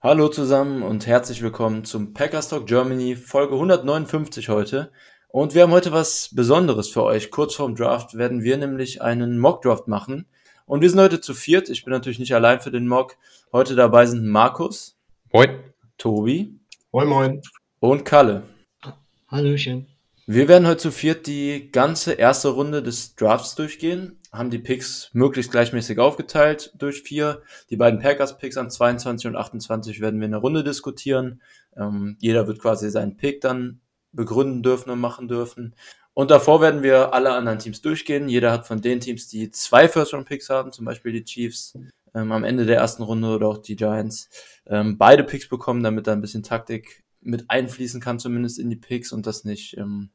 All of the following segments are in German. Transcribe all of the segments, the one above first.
Hallo zusammen und herzlich willkommen zum Packers Talk Germany Folge 159 heute. Und wir haben heute was Besonderes für euch. Kurz vorm Draft werden wir nämlich einen Mock Draft machen. Und wir sind heute zu viert. Ich bin natürlich nicht allein für den Mock. Heute dabei sind Markus. Moin. Tobi. Moin, moin. Und Kalle. Hallöchen. Wir werden heute zu viert die ganze erste Runde des Drafts durchgehen, haben die Picks möglichst gleichmäßig aufgeteilt durch vier. Die beiden Packers-Picks an 22 und 28 werden wir in der Runde diskutieren. Ähm, jeder wird quasi seinen Pick dann begründen dürfen und machen dürfen. Und davor werden wir alle anderen Teams durchgehen. Jeder hat von den Teams, die zwei First-Round-Picks haben, zum Beispiel die Chiefs, ähm, am Ende der ersten Runde oder auch die Giants, ähm, beide Picks bekommen, damit da ein bisschen Taktik mit einfließen kann, zumindest in die Picks und das nicht ähm,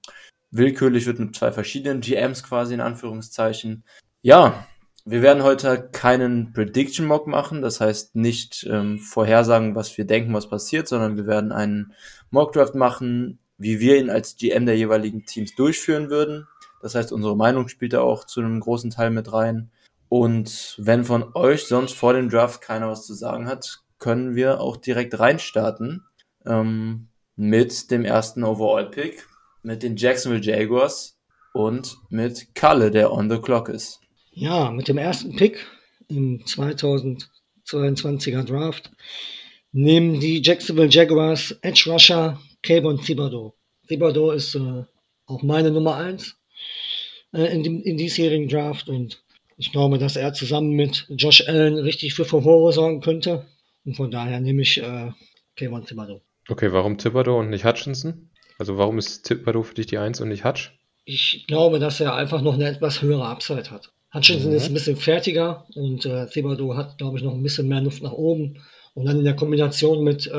willkürlich wird mit zwei verschiedenen GMs quasi in Anführungszeichen. Ja, wir werden heute keinen Prediction Mock machen, das heißt nicht ähm, vorhersagen, was wir denken, was passiert, sondern wir werden einen Mock Draft machen, wie wir ihn als GM der jeweiligen Teams durchführen würden. Das heißt, unsere Meinung spielt da auch zu einem großen Teil mit rein. Und wenn von euch sonst vor dem Draft keiner was zu sagen hat, können wir auch direkt reinstarten ähm, mit dem ersten Overall-Pick, mit den Jacksonville Jaguars und mit Kalle, der on the clock ist. Ja, mit dem ersten Pick im 2022er Draft nehmen die Jacksonville Jaguars Edge Rusher Kayvon Thibodeau. Thibodeau ist äh, auch meine Nummer 1 äh, in, dem, in diesjährigen Draft und ich glaube, dass er zusammen mit Josh Allen richtig für Furore sorgen könnte. Und von daher nehme ich äh, Kayvon Thibodeau. Okay, warum Thibodeau und nicht Hutchinson? Also warum ist Thibodeau für dich die Eins und nicht Hutch? Ich glaube, dass er einfach noch eine etwas höhere Upside hat. Hutchinson Mhm. ist ein bisschen fertiger und äh, Thibodeau hat, glaube ich, noch ein bisschen mehr Luft nach oben. Und dann in der Kombination mit äh,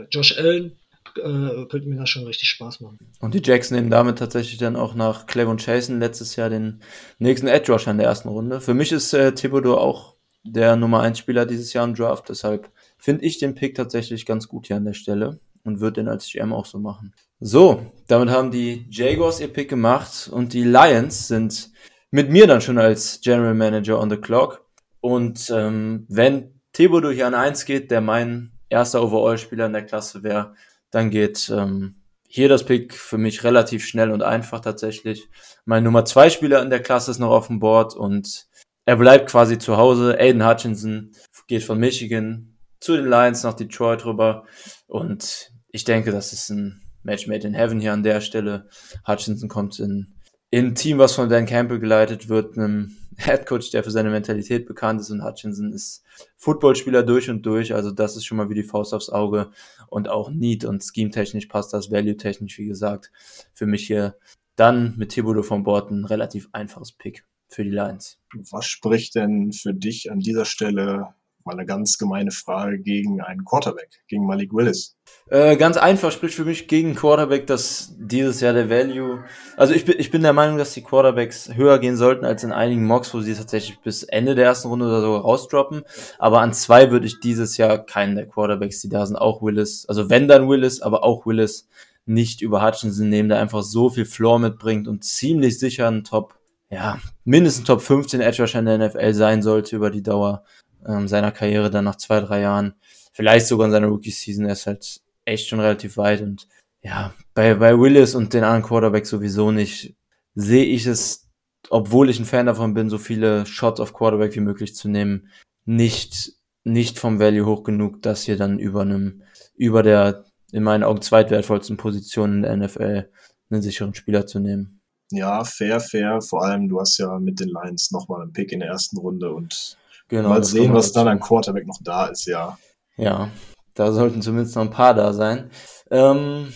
äh, Josh Allen äh, könnte mir das schon richtig Spaß machen. Und die Jacks nehmen damit tatsächlich dann auch nach Clevon Chasen letztes Jahr den nächsten Edge Rusher in der ersten Runde. Für mich ist äh, Thibodeau auch der Nummer 1 Spieler dieses Jahr im Draft, deshalb finde ich den Pick tatsächlich ganz gut hier an der Stelle und würde den als GM auch so machen. So, damit haben die Jaguars ihr Pick gemacht und die Lions sind mit mir dann schon als General Manager on the clock. Und ähm, wenn Thibodeau hier an 1 geht, der mein erster Overall-Spieler in der Klasse wäre, dann geht ähm, hier das Pick für mich relativ schnell und einfach tatsächlich. Mein Nummer 2 Spieler in der Klasse ist noch auf dem Board und er bleibt quasi zu Hause. Aiden Hutchinson geht von Michigan zu den Lions nach Detroit rüber und ich denke, das ist ein Match made in heaven hier an der Stelle. Hutchinson kommt in, in Team, was von Dan Campbell geleitet wird, einem Headcoach, der für seine Mentalität bekannt ist und Hutchinson ist Footballspieler durch und durch, also das ist schon mal wie die Faust aufs Auge und auch Need und Scheme-technisch passt das, Value-technisch, wie gesagt, für mich hier dann mit Thibodeau von Bord ein relativ einfaches Pick für die Lions. Was spricht denn für dich an dieser Stelle, mal eine ganz gemeine Frage, gegen einen Quarterback, gegen Malik Willis? Äh, ganz einfach spricht für mich gegen Quarterback, dass dieses Jahr der Value, also ich bin, ich bin der Meinung, dass die Quarterbacks höher gehen sollten als in einigen Mocks, wo sie tatsächlich bis Ende der ersten Runde oder so rausdroppen. Aber an zwei würde ich dieses Jahr keinen der Quarterbacks, die da sind, auch Willis, also wenn dann Willis, aber auch Willis nicht über Hutchinson nehmen, der einfach so viel Floor mitbringt und ziemlich sicher ein Top, ja, mindestens Top 15 Edge Rusher in der NFL sein sollte über die Dauer ähm, seiner Karriere dann nach zwei, drei Jahren. Vielleicht sogar in seiner Rookie-Season. Er ist halt echt schon relativ weit und ja, bei, bei Willis und den anderen Quarterbacks sowieso nicht, sehe ich es, obwohl ich ein Fan davon bin, so viele Shots auf Quarterback wie möglich zu nehmen, nicht, nicht vom Value hoch genug, dass hier dann über einem, über der in meinen Augen zweitwertvollsten Position in der NFL einen sicheren Spieler zu nehmen. Ja, fair, fair. Vor allem, du hast ja mit den Lions nochmal einen Pick in der ersten Runde und Genau, mal sehen, was dazu. dann an Quarterback noch da ist, ja. Ja, da sollten zumindest noch ein paar da sein. Ähm,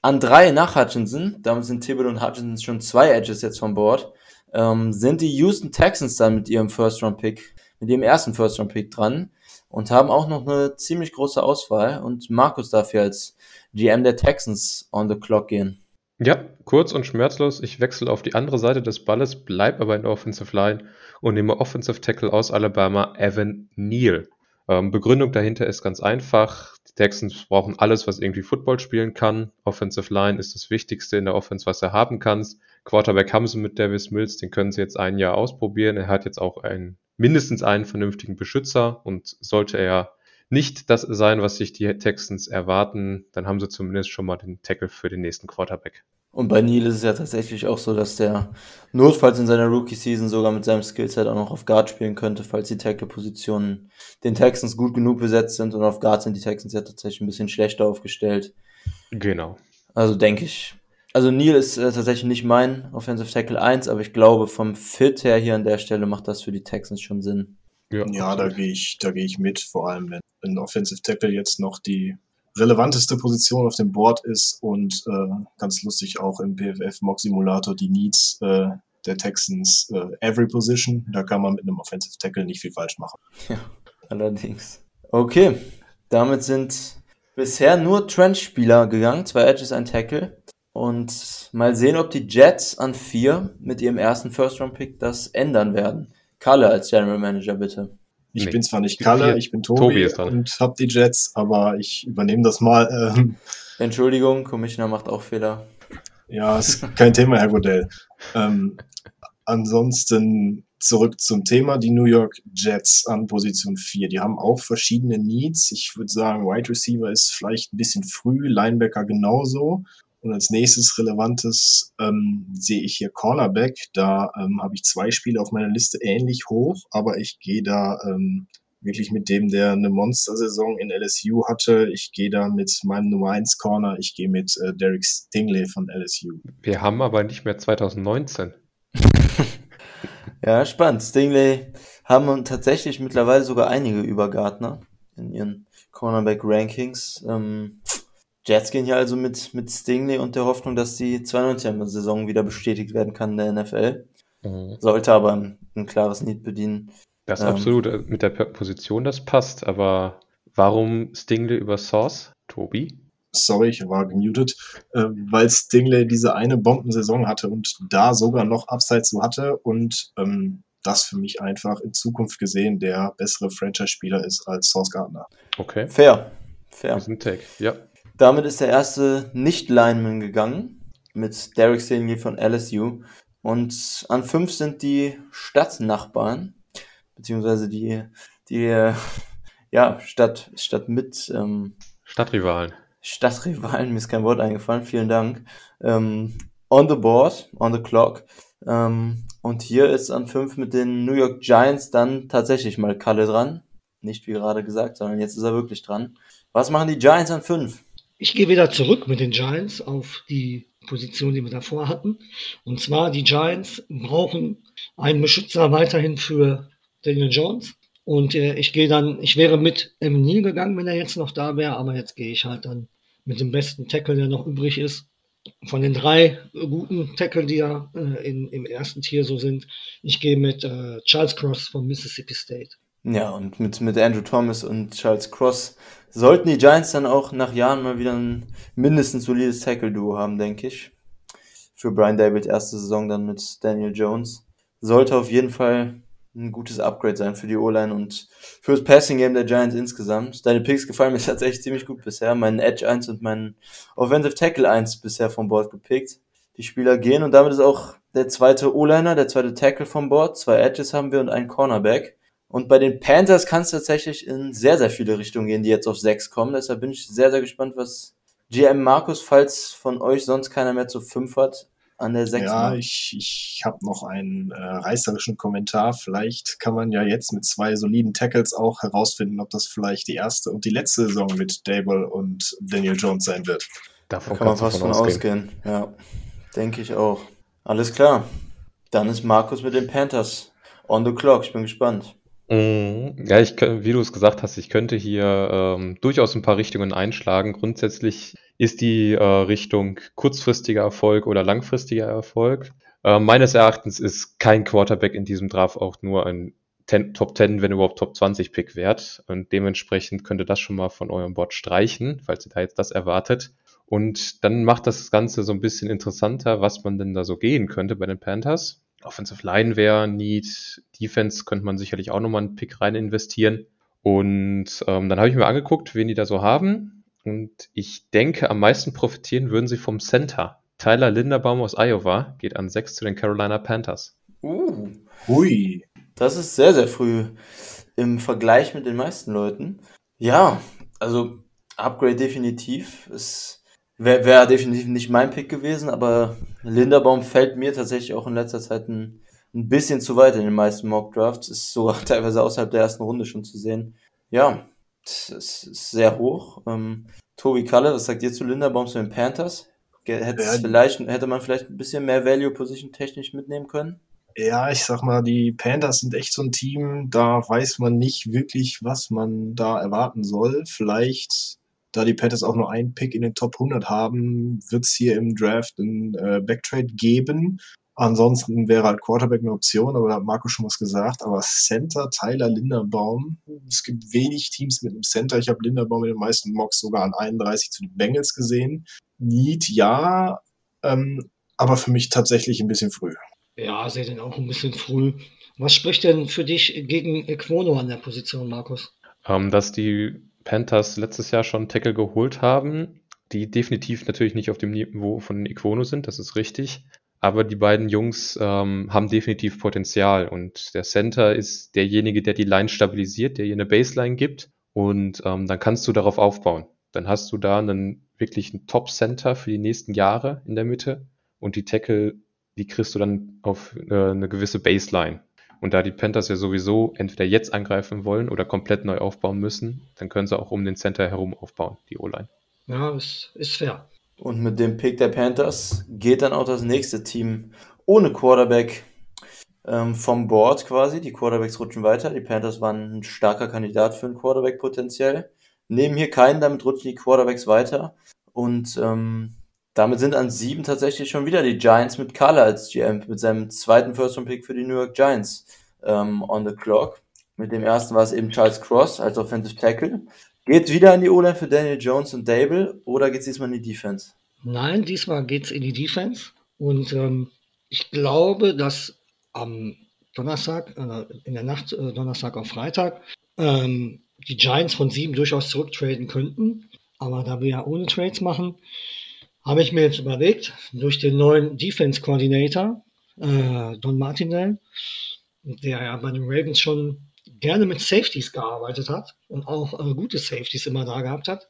an drei nach Hutchinson, damit sind Thibodeau und Hutchinson schon zwei Edges jetzt von Bord, ähm, sind die Houston Texans dann mit ihrem First-Round-Pick, mit ihrem ersten First-Round-Pick dran. und haben auch noch eine ziemlich große Auswahl. Und Markus darf hier als GM der Texans on the clock gehen. Ja, kurz und schmerzlos. Ich wechsle auf die andere Seite des Balles, bleib aber in der Offensive Line und nehme Offensive Tackle aus Alabama, Evan Neal. Ähm, Begründung dahinter ist ganz einfach. Die Texans brauchen alles, was irgendwie Football spielen kann. Offensive Line ist das Wichtigste in der Offense, was er haben kannst. Quarterback haben sie mit Davis Mills, den können sie jetzt ein Jahr ausprobieren. Er hat jetzt auch einen, mindestens einen vernünftigen Beschützer und sollte er nicht das sein, was sich die Texans erwarten, dann haben sie zumindest schon mal den Tackle für den nächsten Quarterback. Und bei Neil ist es ja tatsächlich auch so, dass der notfalls in seiner Rookie-Season sogar mit seinem Skillset auch noch auf Guard spielen könnte, falls die Tackle-Positionen den Texans gut genug besetzt sind. Und auf Guard sind die Texans ja tatsächlich ein bisschen schlechter aufgestellt. Genau. Also denke ich. Also Neil ist äh, tatsächlich nicht mein Offensive Tackle 1, aber ich glaube, vom Fit her hier an der Stelle macht das für die Texans schon Sinn. Ja, ja da gehe ich, da gehe ich mit, vor allem wenn ein Offensive Tackle jetzt noch die relevanteste Position auf dem Board ist und äh, ganz lustig auch im PFF Mock Simulator die Needs äh, der Texans äh, Every Position. Da kann man mit einem Offensive Tackle nicht viel falsch machen. Ja, allerdings. Okay, damit sind bisher nur Trench-Spieler gegangen, zwei Edges, ein Tackle. Und mal sehen, ob die Jets an vier mit ihrem ersten First-Round-Pick das ändern werden. Kalle als General Manager, bitte. Ich nee. bin zwar nicht Kalle, ich bin Tobi, Tobi ist dran. und hab die Jets, aber ich übernehme das mal. Ähm. Entschuldigung, Commissioner macht auch Fehler. Ja, ist kein Thema, Herr Godell. Ähm, ansonsten zurück zum Thema, die New York Jets an Position 4. Die haben auch verschiedene Needs. Ich würde sagen, Wide Receiver ist vielleicht ein bisschen früh, Linebacker genauso. Und als nächstes Relevantes ähm, sehe ich hier Cornerback. Da ähm, habe ich zwei Spiele auf meiner Liste ähnlich hoch, aber ich gehe da ähm, wirklich mit dem, der eine Monster-Saison in LSU hatte. Ich gehe da mit meinem Nummer 1 Corner. Ich gehe mit äh, Derek Stingley von LSU. Wir haben aber nicht mehr 2019. ja, spannend. Stingley haben tatsächlich mittlerweile sogar einige über Gardner in ihren Cornerback-Rankings. Ähm, Jets gehen hier also mit, mit Stingley und der Hoffnung, dass die 92er-Saison wieder bestätigt werden kann in der NFL. Mhm. Sollte aber ein, ein, klares Need bedienen. Das ähm, absolut äh, mit der Position, das passt. Aber warum Stingley über Sauce, Tobi? Sorry, ich war gemutet, äh, weil Stingley diese eine Bombensaison hatte und da sogar noch Upside zu hatte und ähm, das für mich einfach in Zukunft gesehen der bessere Franchise-Spieler ist als Sauce Gardner. Okay. Fair. Fair. Das ist ein Tag, ja. Damit ist der erste Nicht-Lineman gegangen mit Derek Stingley von LSU. Und an fünf sind die Stadtnachbarn, beziehungsweise die, die, ja, Stadt, Stadt mit, ähm, Stadtrivalen. Stadtrivalen, mir ist kein Wort eingefallen, vielen Dank. Ähm, on the board, on the clock. Ähm, und hier ist an fünf mit den New York Giants dann tatsächlich mal Kalle dran. Nicht wie gerade gesagt, sondern jetzt ist er wirklich dran. Was machen die Giants an fünf? Ich gehe wieder zurück mit den Giants auf die Position, die wir davor hatten. Und zwar, die Giants brauchen einen Beschützer weiterhin für Daniel Jones. Und äh, ich gehe dann, ich wäre mit Emil gegangen, wenn er jetzt noch da wäre, aber jetzt gehe ich halt dann mit dem besten Tackle, der noch übrig ist. Von den drei guten Tackle, die ja äh, in, im ersten Tier so sind, ich gehe mit äh, Charles Cross von Mississippi State. Ja, und mit, mit Andrew Thomas und Charles Cross sollten die Giants dann auch nach Jahren mal wieder ein mindestens solides Tackle-Duo haben, denke ich. Für Brian David erste Saison dann mit Daniel Jones. Sollte auf jeden Fall ein gutes Upgrade sein für die O-Line und fürs Passing Game der Giants insgesamt. Deine Picks gefallen mir tatsächlich ziemlich gut bisher. Meinen Edge 1 und meinen Offensive Tackle 1 bisher vom Board gepickt. Die Spieler gehen und damit ist auch der zweite O-Liner, der zweite Tackle vom Board. Zwei Edges haben wir und einen Cornerback. Und bei den Panthers kann es tatsächlich in sehr, sehr viele Richtungen gehen, die jetzt auf 6 kommen. Deshalb bin ich sehr, sehr gespannt, was GM Markus, falls von euch sonst keiner mehr zu 5 hat, an der 6 Ja, macht. ich, ich habe noch einen äh, reißerischen Kommentar. Vielleicht kann man ja jetzt mit zwei soliden Tackles auch herausfinden, ob das vielleicht die erste und die letzte Saison mit Dable und Daniel Jones sein wird. Davon da kann man fast von ausgehen. ausgehen. Ja, denke ich auch. Alles klar. Dann ist Markus mit den Panthers on the clock. Ich bin gespannt. Mhm. Ja, ich, wie du es gesagt hast, ich könnte hier ähm, durchaus ein paar Richtungen einschlagen. Grundsätzlich ist die äh, Richtung kurzfristiger Erfolg oder langfristiger Erfolg. Äh, meines Erachtens ist kein Quarterback in diesem Draft auch nur ein 10, Top 10, wenn überhaupt Top 20 Pick wert. Und dementsprechend könnte das schon mal von eurem Bot streichen, falls ihr da jetzt das erwartet. Und dann macht das Ganze so ein bisschen interessanter, was man denn da so gehen könnte bei den Panthers. Offensive Line wäre Need, Defense könnte man sicherlich auch nochmal einen Pick rein investieren. Und ähm, dann habe ich mir angeguckt, wen die da so haben. Und ich denke, am meisten profitieren würden sie vom Center. Tyler Linderbaum aus Iowa geht an 6 zu den Carolina Panthers. Uh, Hui. das ist sehr, sehr früh im Vergleich mit den meisten Leuten. Ja, also Upgrade definitiv. Es wäre wär definitiv nicht mein Pick gewesen, aber Linderbaum fällt mir tatsächlich auch in letzter Zeit ein, ein bisschen zu weit in den meisten Mock Drafts. Ist sogar teilweise außerhalb der ersten Runde schon zu sehen. Ja, es ist sehr hoch. Ähm, Tobi Kalle, was sagt ihr zu Linderbaum zu den Panthers? Hätte, Ja, vielleicht, hätte man vielleicht ein bisschen mehr Value Position technisch mitnehmen können? Ja, ich sag mal, die Panthers sind echt so ein Team, da weiß man nicht wirklich, was man da erwarten soll. Vielleicht, da die Panthers auch nur einen Pick in den Top 100 haben, wird's hier im Draft einen äh, Backtrade geben. Ansonsten wäre halt Quarterback eine Option, aber da hat Marco schon was gesagt. Aber Center, Tyler Linderbaum, es gibt wenig Teams mit einem Center. Ich habe Linderbaum in den meisten Mocks sogar an 31 zu den Bengals gesehen. Need, ja, ähm, aber für mich tatsächlich ein bisschen früh. Ja, sehe den auch ein bisschen früh. Was spricht denn für dich gegen Equono an der Position, Markus? Ähm, dass die Panthers letztes Jahr schon Tackle geholt haben, die definitiv natürlich nicht auf dem Niveau von Equono sind, das ist richtig. Aber die beiden Jungs ähm, haben definitiv Potenzial und der Center ist derjenige, der die Line stabilisiert, der ihr eine Baseline gibt und ähm, dann kannst du darauf aufbauen. Dann hast du da einen wirklich einen Top-Center für die nächsten Jahre in der Mitte und die Tackle, die kriegst du dann auf äh, eine gewisse Baseline. Und da die Panthers ja sowieso entweder jetzt angreifen wollen oder komplett neu aufbauen müssen, dann können sie auch um den Center herum aufbauen, die O-Line. Ja, ist, ist fair. Und mit dem Pick der Panthers geht dann auch das nächste Team ohne Quarterback ähm, vom Board quasi. Die Quarterbacks rutschen weiter. Die Panthers waren ein starker Kandidat für ein Quarterback potenziell. Nehmen hier keinen, damit rutschen die Quarterbacks weiter. Und ähm, damit sind an sieben tatsächlich schon wieder die Giants mit Carla als GM, mit seinem zweiten First-Round-Pick für die New York Giants ähm, on the clock. Mit dem ersten war es eben Charles Cross als Offensive Tackle. Geht wieder an die O-Line für Daniel Jones und Dable oder geht es diesmal in die Defense? Nein, diesmal geht's in die Defense. Und ähm, ich glaube, dass am Donnerstag, äh, in der Nacht äh, Donnerstag auf Freitag, ähm, die Giants von sieben durchaus zurücktraden könnten. Aber da wir ja ohne Trades machen, habe ich mir jetzt überlegt, durch den neuen Defense Coordinator, äh, Don Martindale, der ja bei den Ravens schon gerne mit Safeties gearbeitet hat und auch äh, gute Safeties immer da gehabt hat.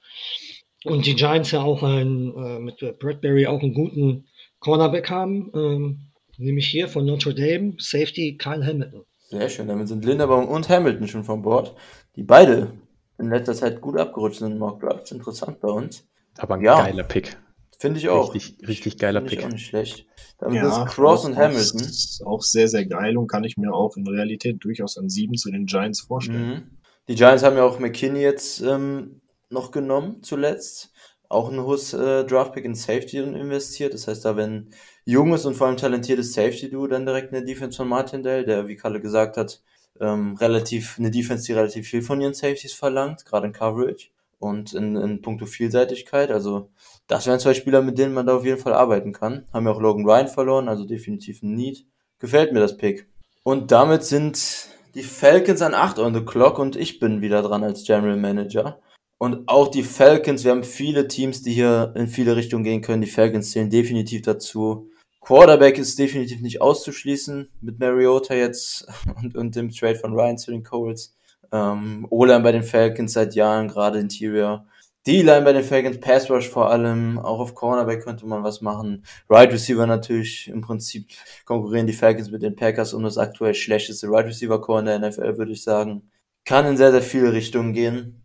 Und die Giants ja auch ein, äh, mit Bradbury auch einen guten Cornerback haben, ähm, nämlich hier von Notre Dame, Safety Kyle Hamilton. Sehr schön, damit sind Linderbaum und Hamilton schon von Bord, die beide in letzter Zeit gut abgerutscht sind in Mock Drafts. Interessant bei uns. Aber ein Ja. geiler Pick. Finde ich auch. Richtig, richtig geiler Finde ich Pick. auch nicht schlecht. Damit ist Cross auch- und Hamilton. Ist auch sehr, sehr geil und kann ich mir auch in Realität durchaus an sieben zu den Giants vorstellen. Mhm. Die Giants haben ja auch McKinney jetzt ähm, noch genommen zuletzt. Auch ein hohes äh, Draftpick in Safety investiert. Das heißt, da wenn junges und vor allem talentiertes Safety-Duo dann direkt eine Defense von Martindale, der, wie Kalle gesagt hat, ähm, relativ, eine Defense, die relativ viel von ihren Safeties verlangt, gerade in Coverage und in, in puncto Vielseitigkeit. Also, das wären zwei Spieler, mit denen man da auf jeden Fall arbeiten kann. Haben ja auch Logan Ryan verloren, also definitiv ein Need. Gefällt mir das Pick. Und damit sind die Falcons an 8 on the clock und ich bin wieder dran als General Manager. Und auch die Falcons, wir haben viele Teams, die hier in viele Richtungen gehen können. Die Falcons zählen definitiv dazu. Quarterback ist definitiv nicht auszuschließen mit Mariota jetzt und, und dem Trade von Ryan zu den Colts. Ähm, O-Line bei den Falcons seit Jahren, gerade Interior. D-Line bei den Falcons, Pass Rush vor allem, auch auf Cornerback könnte man was machen. Right Receiver natürlich, im Prinzip konkurrieren die Falcons mit den Packers um das aktuell schlechteste Right Receiver Core in der NFL, würde ich sagen. Kann in sehr, sehr viele Richtungen gehen.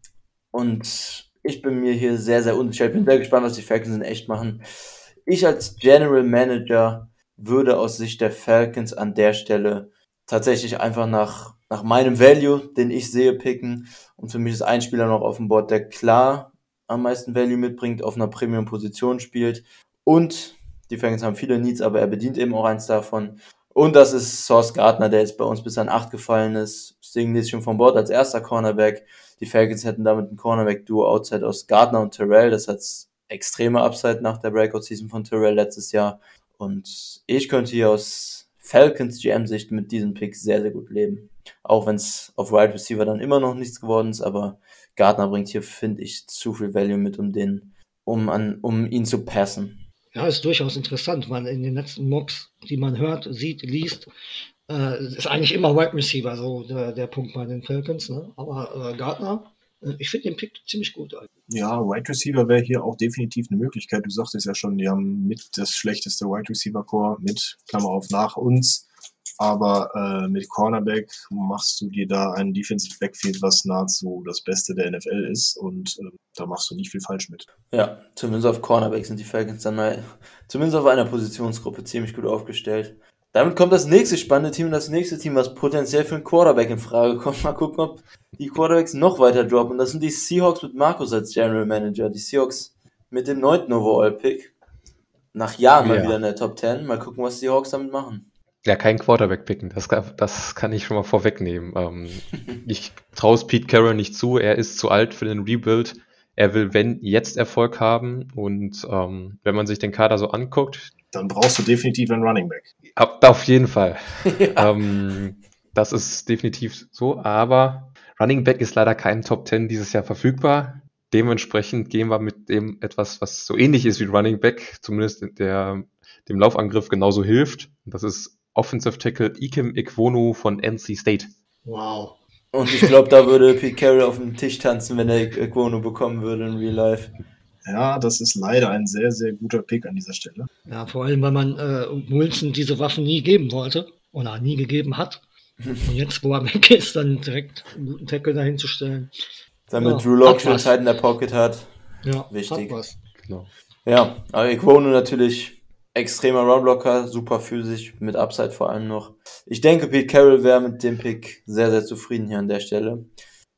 Und ich bin mir hier sehr, sehr unsicher. Ich bin sehr gespannt, was die Falcons in echt machen. Ich als General Manager würde aus Sicht der Falcons an der Stelle tatsächlich einfach nach, nach meinem Value, den ich sehe, picken. Und für mich ist ein Spieler noch auf dem Board, der klar am meisten Value mitbringt, auf einer Premium-Position spielt. Und die Falcons haben viele Needs, aber er bedient eben auch eins davon. Und das ist Source Gardner, der jetzt bei uns bis an 8 gefallen ist. Stingley ist schon von Bord als erster Cornerback. Die Falcons hätten damit ein Cornerback-Duo outside aus Gardner und Terrell. Das hat extreme Upside nach der Breakout-Season von Terrell letztes Jahr. Und ich könnte hier aus Falcons GM-Sicht mit diesem Pick sehr, sehr gut leben. Auch wenn es auf Wide Receiver dann immer noch nichts geworden ist, aber Gardner bringt hier, finde ich, zu viel Value mit, um den, um an, um ihn zu passen. Ja, ist durchaus interessant, weil in den letzten Mocks, die man hört, sieht, liest, äh, ist eigentlich immer Wide Receiver so der, der Punkt bei den Falcons. Ne? Aber äh, Gardner, äh, ich finde den Pick ziemlich gut. Eigentlich. Ja, Wide Receiver wäre hier auch definitiv eine Möglichkeit. Du sagtest ja schon, die haben mit das schlechteste Wide Receiver Core mit Klammer auf nach uns. Aber äh, mit Cornerback machst du dir da ein Defensive Backfield, was nahezu das Beste der NFL ist. Und äh, da machst du nicht viel falsch mit. Ja, zumindest auf Cornerback sind die Falcons dann mal, zumindest auf einer Positionsgruppe ziemlich gut aufgestellt. Damit kommt das nächste spannende Team, das nächste Team, was potenziell für einen Quarterback in Frage kommt. Mal gucken, ob die Quarterbacks noch weiter droppen. Das sind die Seahawks mit Markus als General Manager. Die Seahawks mit dem neunten Overall-Pick. Nach Jahren mal Ja. wieder in der Top 10. Mal gucken, was die Hawks damit machen. Ja, kein Quarterback picken, das, kann- das kann ich schon mal vorwegnehmen. Ähm, ich traue es Pete Carroll nicht zu, er ist zu alt für den Rebuild. Er will, wenn, jetzt Erfolg haben. Und ähm, wenn man sich den Kader so anguckt, Dann brauchst du definitiv einen Running Back. ab, auf jeden Fall. ähm, das ist definitiv so, aber Running Back ist leider kein Top 10 dieses Jahr verfügbar. Dementsprechend gehen wir mit dem etwas, was so ähnlich ist wie Running Back, zumindest in der, dem Laufangriff genauso hilft. Das ist Offensive Tackle Ikem Ikwonu von NC State. Wow. Und ich glaube, da würde Pete Carroll auf dem Tisch tanzen, wenn er Guono bekommen würde in Real Life. Ja, das ist leider ein sehr, sehr guter Pick an dieser Stelle. Ja, vor allem, weil man äh, Wilson diese Waffen nie geben wollte oder nie gegeben hat. Und jetzt, wo er weg ist, dann direkt einen guten Tackle dahin zu stellen. Damit Ja, Drew Lock schon. Zeit in der Pocket hat. Ja, Wichtig. hat was. Genau. Ja, aber Iquono natürlich extremer Runblocker, super physisch, mit Upside vor allem noch. Ich denke, Pete Carroll wäre mit dem Pick sehr, sehr zufrieden hier an der Stelle.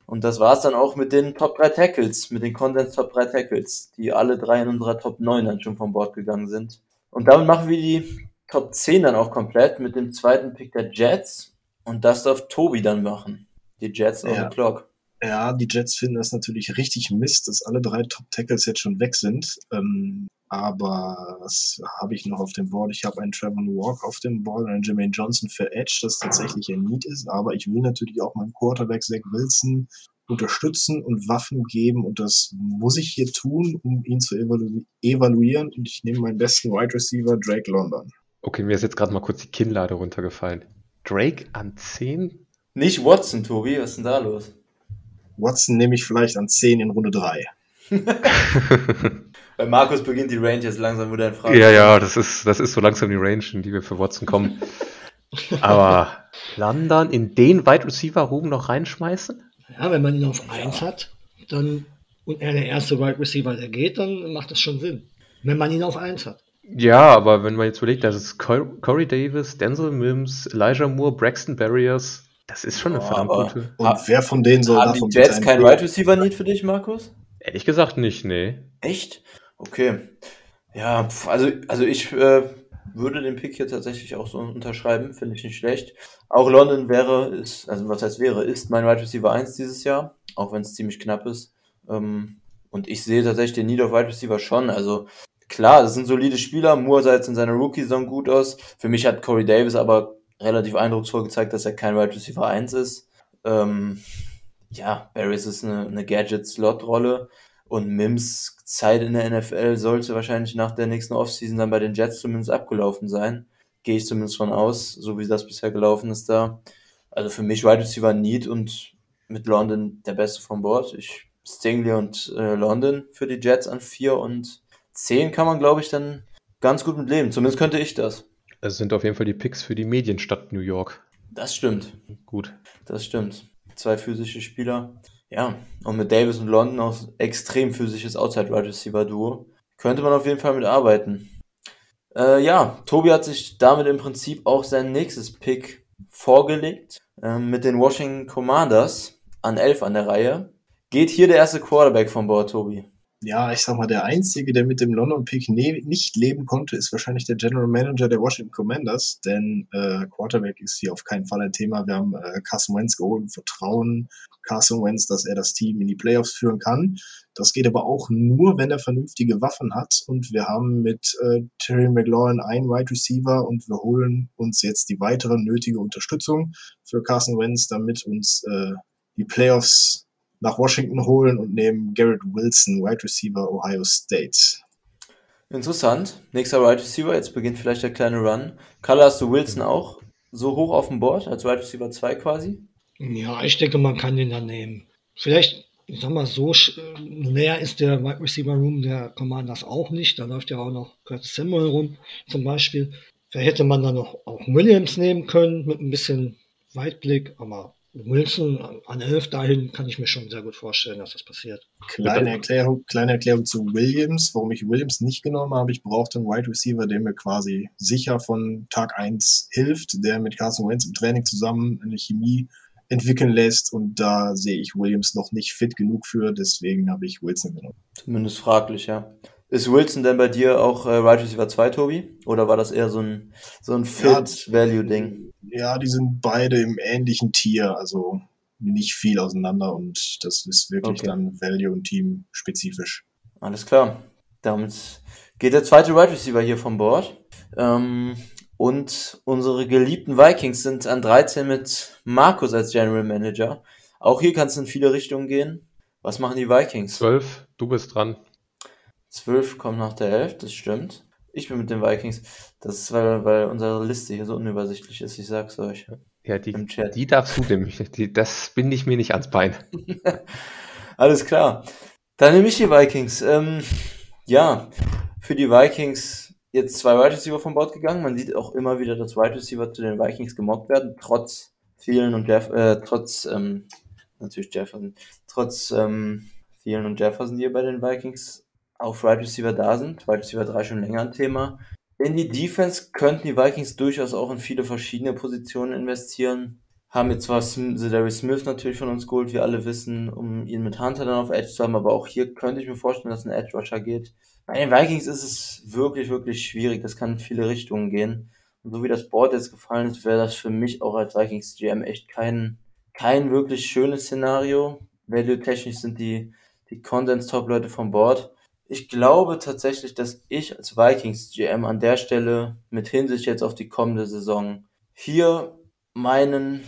Und das war's dann auch mit den Top 3 Tackles, mit den Condensed Top 3 Tackles, die alle drei in unserer Top 9 dann schon von Bord gegangen sind. Und damit machen wir die Top 10 dann auch komplett mit dem zweiten Pick der Jets. Und das darf Tobi dann machen. Die Jets on Ja. the clock. Ja, die Jets finden das natürlich richtig Mist, dass alle drei Top-Tackles jetzt schon weg sind. Ähm, aber was habe ich noch auf dem Board? Ich habe einen Trevor Walk auf dem Board, einen Jermaine Johnson für Edge, das tatsächlich ein Need ist. Aber ich will natürlich auch meinem Quarterback Zach Wilson unterstützen und Waffen geben. Und das muss ich hier tun, um ihn zu evalu evaluieren. Und ich nehme meinen besten Wide Receiver, Drake London. Okay, mir ist jetzt gerade mal kurz die Kinnlade runtergefallen. Drake an 10? Nicht Watson, Tobi, was ist denn da los? Watson nehme ich vielleicht an 10 in Runde 3. Bei Markus beginnt die Range jetzt langsam wieder in Frage. Ja, ja, das ist, das ist so langsam die Range, in die wir für Watson kommen. Aber London in den Wide Receiver Room noch reinschmeißen? Ja, wenn man ihn auf 1 hat, dann und er der erste Wide Receiver, der geht, dann macht das schon Sinn. Wenn man ihn auf 1 hat. Ja, aber wenn man jetzt überlegt, das ist Cor- Corey Davis, Denzel Mims, Elijah Moore, Braxton Barriers, das ist schon eine Ja, verdammt aber- gute. Und Ha- wer von denen soll Haben davon die Jets bitte kein einen- Wide Receiver Need für dich, Markus? Ehrlich gesagt nicht, nee. Echt? Okay. Ja, also, also ich äh, würde den Pick hier tatsächlich auch so unterschreiben, finde ich nicht schlecht. Auch London wäre, ist, also was heißt wäre, ist mein Wide Receiver 1 dieses Jahr, auch wenn es ziemlich knapp ist. Ähm, und ich sehe tatsächlich den Need of Wide Receiver schon. Also klar, das sind solide Spieler. Moore sah jetzt in seiner Rookie-Saison gut aus. Für mich hat Corey Davis aber relativ eindrucksvoll gezeigt, dass er kein Wide Receiver 1 ist. Ähm, ja, Barris ist eine, eine Gadget-Slot-Rolle. Und Mims Zeit in der NFL sollte wahrscheinlich nach der nächsten Offseason dann bei den Jets zumindest abgelaufen sein. Gehe ich zumindest von aus, so wie das bisher gelaufen ist da. Also für mich Wide Receiver Need und mit London der Beste von Bord. Ich Stingley und äh, London für die Jets an 4 und 10 kann man, glaube ich, dann ganz gut mit leben. Zumindest könnte ich das. Das sind auf jeden Fall die Picks für die Medienstadt New York. Das stimmt. Gut. Das stimmt. Zwei physische Spieler. Ja, und mit Davis und London auch extrem physisches Outside Wide Receiver Duo. Könnte man auf jeden Fall mit arbeiten. Äh, ja, Tobi hat sich damit im Prinzip auch sein nächstes Pick vorgelegt. Ähm, mit den Washington Commanders an 11 an der Reihe. Geht hier der erste Quarterback von Bord, Tobi? ja, ich sag mal, der Einzige, der mit dem London-Pick ne nicht leben konnte, ist wahrscheinlich der General Manager der Washington Commanders, denn äh, Quarterback ist hier auf keinen Fall ein Thema. Wir haben äh, Carson Wentz geholt vertrauen Carson Wentz, dass er das Team in die Playoffs führen kann. Das geht aber auch nur, wenn er vernünftige Waffen hat. Und wir haben mit äh, Terry McLaurin einen Wide Receiver und wir holen uns jetzt die weitere nötige Unterstützung für Carson Wentz, damit uns äh, die Playoffs nach Washington holen und nehmen Garrett Wilson, Wide Receiver Ohio State. Interessant. Nächster Wide Receiver, jetzt beginnt vielleicht der kleine Run. Kalle, hast du Wilson auch so hoch auf dem Board als Wide Receiver 2 quasi? Ja, ich denke, man kann den dann nehmen. Vielleicht, ich sag mal so, näher ist der Wide Receiver Room der Commanders auch nicht. Da läuft ja auch noch Curtis Samuel rum, zum Beispiel. Da hätte man dann noch auch Williams nehmen können mit ein bisschen Weitblick, aber Wilson an 11 dahin kann ich mir schon sehr gut vorstellen, dass das passiert. Kleine Erklärung, kleine Erklärung zu Williams, warum ich Williams nicht genommen habe. Ich brauchte einen Wide Receiver, der mir quasi sicher von Tag 1 hilft, der mit Carson Wentz im Training zusammen eine Chemie entwickeln lässt und da sehe ich Williams noch nicht fit genug für, deswegen habe ich Wilson genommen. Zumindest fraglich, ja. Ist Wilson denn bei dir auch äh, Wide Receiver 2, Tobi? Oder war das eher so ein, so ein Fit-Value-Ding? Ja, die sind beide im ähnlichen Tier, also nicht viel auseinander und das ist wirklich okay. dann Value und Team spezifisch. Alles klar. Damit geht der zweite Wide Receiver hier vom Board. Ähm, und unsere geliebten Vikings sind an 13 mit Markus als General Manager. Auch hier kann es in viele Richtungen gehen. Was machen die Vikings? 12, du bist dran. 12 kommt nach der 11, das stimmt. Ich bin mit den Vikings. Das ist, weil, weil unsere Liste hier so unübersichtlich ist, ich sag's euch. Ja, die, die darfst du dem, die, das binde ich mir nicht ans Bein. Alles klar. Dann nehme ich die Vikings. Ähm, ja, für die Vikings jetzt zwei Wide Receiver vom Bord gegangen. Man sieht auch immer wieder, dass Wide Receiver zu den Vikings gemobbt werden, trotz vielen und Jeff, äh, trotz, ähm, natürlich Jefferson, trotz ähm, vielen und Jefferson, die hier bei den Vikings auf Wide Receiver da sind. Wide Receiver 3 schon länger ein Thema. In die Defense könnten die Vikings durchaus auch in viele verschiedene Positionen investieren. Haben jetzt zwar Darius Smith natürlich von uns geholt, wie alle wissen, um ihn mit Hunter dann auf Edge zu haben, aber auch hier könnte ich mir vorstellen, dass ein Edge Rusher geht. Bei den Vikings ist es wirklich, wirklich schwierig. Das kann in viele Richtungen gehen. Und so wie das Board jetzt gefallen ist, wäre das für mich auch als Vikings GM echt kein, kein wirklich schönes Szenario. Value-technisch sind die, die Condensed-Top-Leute vom Board. Ich glaube tatsächlich, dass ich als Vikings GM an der Stelle mit Hinsicht jetzt auf die kommende Saison hier meinen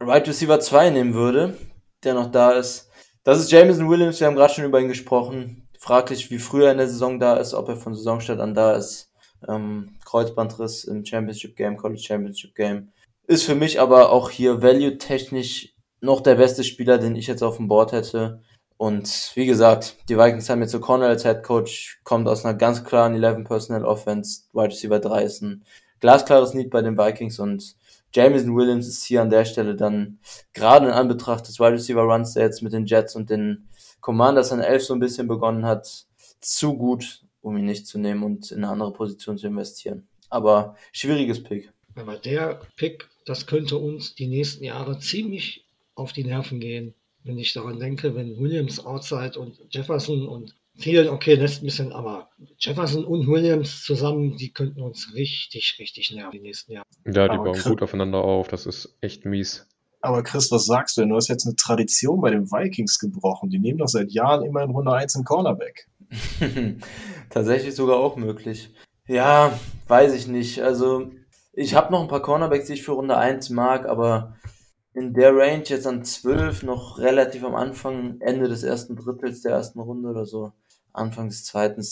Right Receiver 2 nehmen würde, der noch da ist. Das ist Jameson Williams, wir haben gerade schon über ihn gesprochen. Fraglich, wie früher in der Saison da ist, ob er von Saisonstart an da ist. Ähm, Kreuzbandriss im Championship Game, College Championship Game. Ist für mich aber auch hier value-technisch noch der beste Spieler, den ich jetzt auf dem Board hätte. Und wie gesagt, die Vikings haben jetzt O'Connell als Head Coach, kommt aus einer ganz klaren 11 Personal Offense, Wide Receiver 3 ist ein glasklares Need bei den Vikings und Jameson Williams ist hier an der Stelle dann gerade in Anbetracht des Wide Receiver Runs, der jetzt mit den Jets und den Commanders an 11 so ein bisschen begonnen hat, zu gut, um ihn nicht zu nehmen und in eine andere Position zu investieren. Aber schwieriges Pick. Aber der Pick, das könnte uns die nächsten Jahre ziemlich auf die Nerven gehen wenn ich daran denke, wenn Williams outside und Jefferson und Thielen, okay, lässt ein bisschen, aber Jefferson und Williams zusammen, die könnten uns richtig, richtig nerven die nächsten Jahre. Ja, die bauen gut aufeinander auf, das ist echt mies. Aber Chris, was sagst du denn? Du hast jetzt eine Tradition bei den Vikings gebrochen. Die nehmen doch seit Jahren immer in Runde 1 einen Cornerback. Tatsächlich sogar auch möglich. Ja, weiß ich nicht. Also, ich habe noch ein paar Cornerbacks, die ich für Runde 1 mag, aber in der Range jetzt an 12 noch relativ am Anfang, Ende des ersten Drittels der ersten Runde oder so, Anfang des zweiten,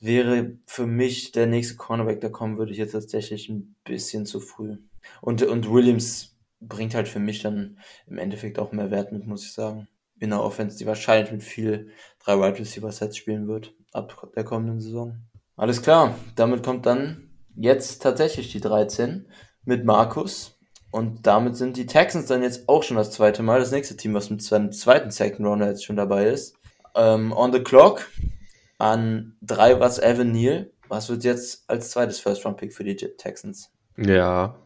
wäre für mich der nächste Cornerback, der kommen würde ich jetzt tatsächlich ein bisschen zu früh. Und, und Williams bringt halt für mich dann im Endeffekt auch mehr Wert mit, muss ich sagen. In der Offense, die wahrscheinlich mit viel drei Wide Receiver Sets spielen wird ab der kommenden Saison. Alles klar, damit kommt dann jetzt tatsächlich die 13 mit Markus, und damit sind die Texans dann jetzt auch schon das zweite Mal, das nächste Team, was mit seinem zweiten Second Rounder jetzt schon dabei ist. Ähm, on the clock an drei was Evan Neal. Was wird jetzt als zweites First Round Pick für die Texans? Ja,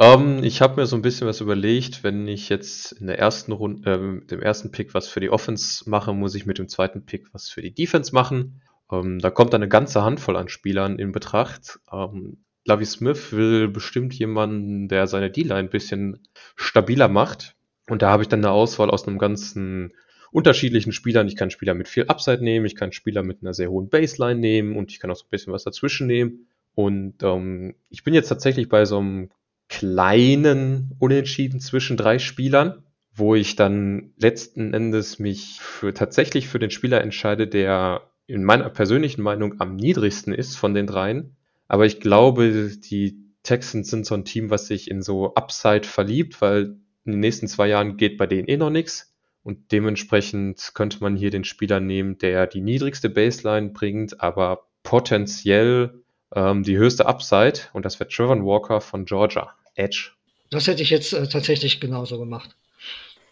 Ähm, ich habe mir so ein bisschen was überlegt, wenn ich jetzt in der ersten Runde, äh, mit dem ersten Pick was für die Offense mache, muss ich mit dem zweiten Pick was für die Defense machen. Ähm, da kommt eine ganze Handvoll an Spielern in Betracht. Ähm, Lavi Smith will bestimmt jemanden, der seine D-Line ein bisschen stabiler macht. Und da habe ich dann eine Auswahl aus einem ganzen unterschiedlichen Spielern. Ich kann Spieler mit viel Upside nehmen, ich kann Spieler mit einer sehr hohen Baseline nehmen und ich kann auch so ein bisschen was dazwischen nehmen. Und ähm, ich bin jetzt tatsächlich bei so einem kleinen Unentschieden zwischen drei Spielern, wo ich dann letzten Endes mich für tatsächlich für den Spieler entscheide, der in meiner persönlichen Meinung am niedrigsten ist von den dreien. Aber ich glaube, die Texans sind so ein Team, was sich in so Upside verliebt, weil in den nächsten zwei Jahren geht bei denen eh noch nichts. Und dementsprechend könnte man hier den Spieler nehmen, der die niedrigste Baseline bringt, aber potenziell ähm, die höchste Upside. Und das wäre Trevor Walker von Georgia. Edge. Das hätte ich jetzt äh, tatsächlich genauso gemacht.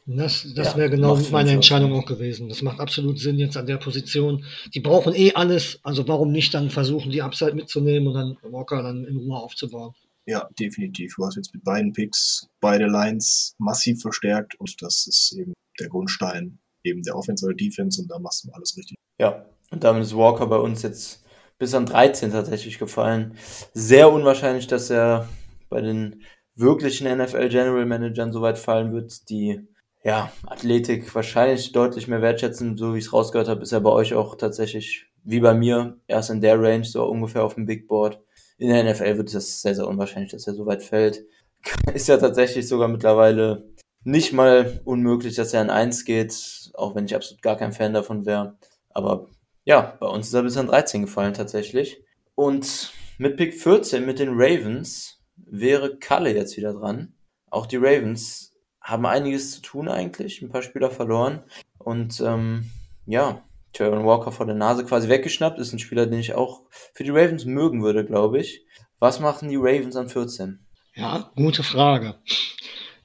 Das, das ja, wäre genau meine Entscheidung auch gewesen. Das macht absolut Sinn jetzt an der Position. Die brauchen eh alles, also warum nicht dann versuchen, die Upside mitzunehmen und dann Walker dann in Ruhe aufzubauen. Ja, definitiv. Du hast jetzt mit beiden Picks beide Lines massiv verstärkt und das ist eben der Grundstein eben der Offense oder Defense und da machst du alles richtig. Ja, und damit ist Walker bei uns jetzt bis an 13 tatsächlich gefallen. Sehr unwahrscheinlich, dass er bei den wirklichen NFL General Managern so weit fallen wird, die ja, Athletik wahrscheinlich deutlich mehr wertschätzen, so wie ich es rausgehört habe, ist er bei euch auch tatsächlich wie bei mir erst in der Range, so ungefähr auf dem Big Board. In der NFL wird es sehr, sehr unwahrscheinlich, dass er so weit fällt. Ist ja tatsächlich sogar mittlerweile nicht mal unmöglich, dass er an 1 geht, auch wenn ich absolut gar kein Fan davon wäre. Aber ja, bei uns ist er bis an 13 gefallen tatsächlich. Und mit Pick 14 mit den Ravens wäre Kalle jetzt wieder dran. Auch die Ravens haben einiges zu tun eigentlich, ein paar Spieler verloren. Und ähm, ja, Jaron Walker vor der Nase quasi weggeschnappt, ist ein Spieler, den ich auch für die Ravens mögen würde, glaube ich. Was machen die Ravens an 14? Ja, gute Frage.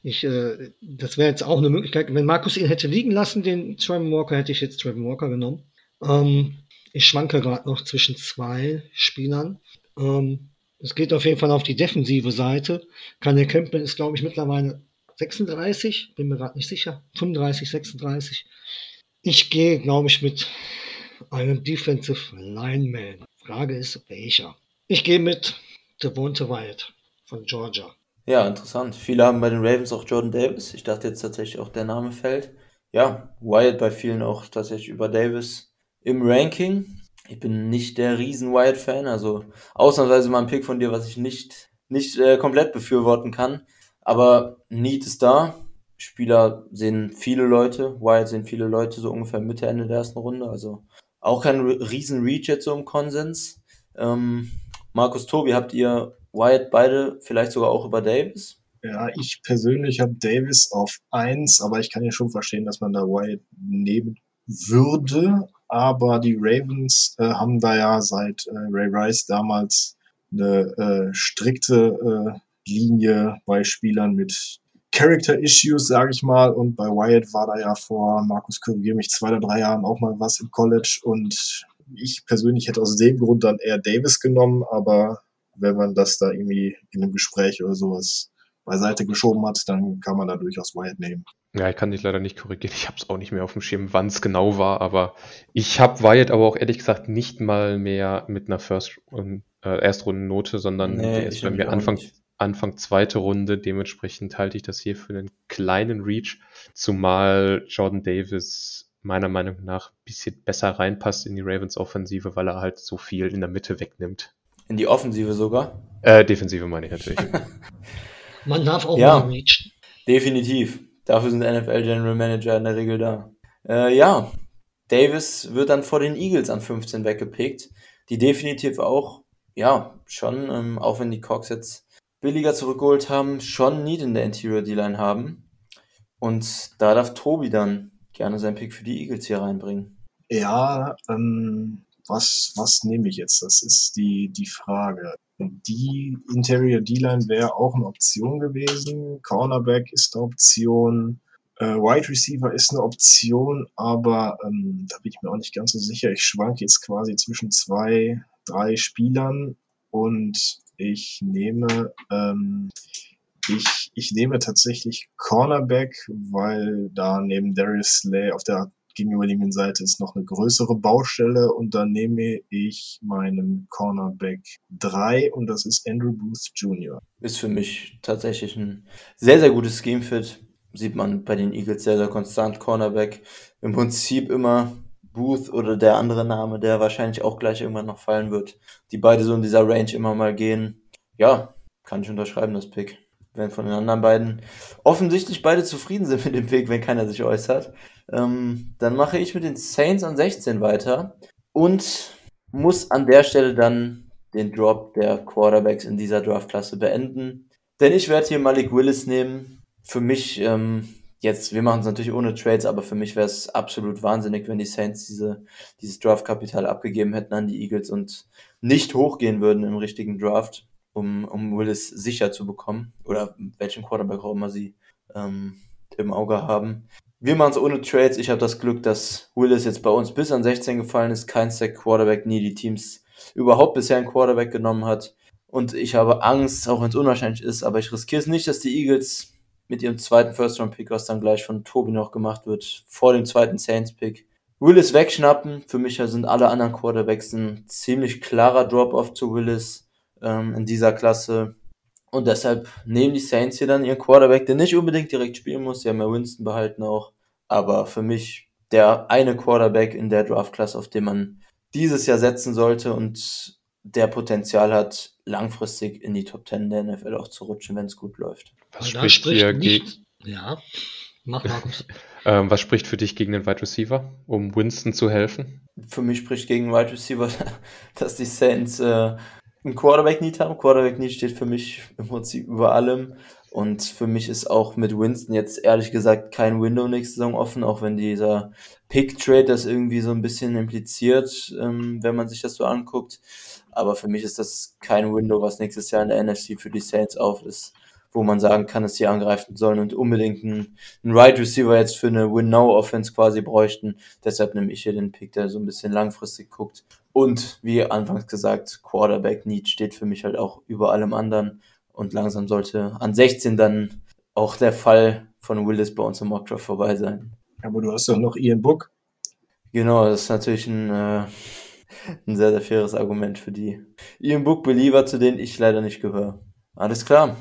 Ich, äh, das wäre jetzt auch eine Möglichkeit. Wenn Markus ihn hätte liegen lassen, den Trevor Walker, hätte ich jetzt Trevor Walker genommen. Ähm, ich schwanke gerade noch zwischen zwei Spielern. Ähm, es geht auf jeden Fall auf die defensive Seite. Kanye Campbell ist, glaube ich, mittlerweile 36, bin mir gerade nicht sicher. 35, 36. Ich gehe, glaube ich, mit einem Defensive Lineman. Frage ist, welcher? Ich gehe mit Devonta Wyatt von Georgia. Ja, interessant. Viele haben bei den Ravens auch Jordan Davis. Ich dachte jetzt tatsächlich auch der Name fällt. Ja, Wyatt bei vielen auch tatsächlich über Davis im Ranking. Ich bin nicht der riesen Wyatt-Fan, also ausnahmsweise mal ein Pick von dir, was ich nicht, nicht äh, komplett befürworten kann. Aber Need ist da. Spieler sehen viele Leute. Wyatt sehen viele Leute so ungefähr Mitte, Ende der ersten Runde. Also auch kein riesen Reach jetzt so im Konsens. Ähm, Markus Tobi, habt ihr Wyatt beide vielleicht sogar auch über Davis? Ja, ich persönlich habe Davis auf 1, aber ich kann ja schon verstehen, dass man da Wyatt nehmen würde. Aber die Ravens äh, haben da ja seit äh, Ray Rice damals eine äh, strikte äh, Linie bei Spielern mit Character Issues, sage ich mal. Und bei Wyatt war da ja vor, Markus korrigiere mich, zwei oder drei Jahren auch mal was im College. Und ich persönlich hätte aus dem Grund dann eher Davis genommen, aber wenn man das da irgendwie in einem Gespräch oder sowas beiseite geschoben hat, dann kann man da durchaus Wyatt nehmen. Ja, ich kann dich leider nicht korrigieren. Ich habe es auch nicht mehr auf dem Schirm, wann es genau war, aber ich habe Wyatt aber auch ehrlich gesagt nicht mal mehr mit einer First äh, Erstrundennote, sondern nee, der ist bei mir Anfang, Anfang zweite Runde. Dementsprechend halte ich das hier für einen kleinen Reach, zumal Jordan Davis meiner Meinung nach ein bisschen besser reinpasst in die Ravens Offensive, weil er halt so viel in der Mitte wegnimmt. In die Offensive sogar? Äh, Defensive meine ich natürlich. Man darf auch ja, mal reachen. Definitiv. Dafür sind NFL General Manager in der Regel da. Äh, ja, Davis wird dann vor den Eagles an 15 weggepickt, die definitiv auch, ja, schon, ähm, auch wenn die Cox jetzt billiger zurückgeholt haben, schon Need in der Interior D-Line haben. Und da darf Tobi dann gerne seinen Pick für die Eagles hier reinbringen. Ja, ähm, was, was nehme ich jetzt? Das ist die, die Frage. Die Interior D-Line wäre auch eine Option gewesen. Cornerback ist eine Option. Äh, Wide Receiver ist eine Option, aber ähm, da bin ich mir auch nicht ganz so sicher. Ich schwanke jetzt quasi zwischen zwei, drei Spielern und ich nehme ähm, Ich, ich nehme tatsächlich Cornerback, weil da neben Darius Slay auf der gegenüberliegenden Seite ist noch eine größere Baustelle und dann nehme ich meinen Cornerback 3 und das ist Andrew Booth Jr. Ist für mich tatsächlich ein sehr, sehr gutes Scheme-Fit. Sieht man bei den Eagles sehr, sehr konstant. Cornerback im Prinzip immer Booth oder der andere Name, der wahrscheinlich auch gleich irgendwann noch fallen wird. Die beide so in dieser Range immer mal gehen. Ja, kann ich unterschreiben, das Pick. Wenn von den anderen beiden offensichtlich beide zufrieden sind mit dem Pick, wenn keiner sich äußert. Ähm, dann mache ich mit den Saints an 16 weiter und muss an der Stelle dann den Drop der Quarterbacks in dieser Draftklasse beenden. Denn ich werde hier Malik Willis nehmen. Für mich, ähm, jetzt, wir machen es natürlich ohne Trades, aber für mich wäre es absolut wahnsinnig, wenn die Saints diese, dieses Draftkapital abgegeben hätten an die Eagles und nicht hochgehen würden im richtigen Draft, um, um Willis sicher zu bekommen. Oder welchen Quarterback auch immer sie ähm, im Auge haben. Wir machen es ohne Trades. Ich habe das Glück, dass Willis jetzt bei uns bis an 16 gefallen ist. Kein Stack Quarterback, nie die Teams überhaupt bisher einen Quarterback genommen hat. Und ich habe Angst, auch wenn es unwahrscheinlich ist, aber ich riskiere es nicht, dass die Eagles mit ihrem zweiten First-Round-Pick, was dann gleich von Tobi noch gemacht wird, vor dem zweiten Saints-Pick, Willis wegschnappen. Für mich sind alle anderen Quarterbacks ein ziemlich klarer Drop-off zu Willis ähm, in dieser Klasse. Und deshalb nehmen die Saints hier dann ihren Quarterback, der nicht unbedingt direkt spielen muss. Sie haben ja Winston behalten auch. Aber für mich der eine Quarterback in der Draftklasse, auf den man dieses Jahr setzen sollte und der Potenzial hat, langfristig in die Top 10 der NFL auch zu rutschen, wenn es gut läuft. Was spricht, spricht hier gegen. Ja, mach Markus. ähm, was spricht für dich gegen den Wide Receiver, um Winston zu helfen? Für mich spricht gegen Wide Receiver, dass die Saints äh, einen Quarterback-Need haben. Quarterback-Need steht für mich im Prinzip über allem. Und für mich ist auch mit Winston jetzt ehrlich gesagt kein Window nächste Saison offen, auch wenn dieser Pick-Trade das irgendwie so ein bisschen impliziert, ähm, wenn man sich das so anguckt. Aber für mich ist das kein Window, was nächstes Jahr in der NFC für die Saints auf ist, wo man sagen kann, dass sie angreifen sollen und unbedingt einen, einen Right Receiver jetzt für eine Win-Now-Offense quasi bräuchten. Deshalb nehme ich hier den Pick, der so ein bisschen langfristig guckt und wie anfangs gesagt, Quarterback Need steht für mich halt auch über allem anderen. Und langsam sollte an 16 dann auch der Fall von Willis bei uns im Mockdraft vorbei sein. Aber du hast doch noch Ian Book. Genau, das ist natürlich ein, äh, ein sehr, sehr faires Argument für die Ian Book Believer, zu denen ich leider nicht gehöre. Alles klar.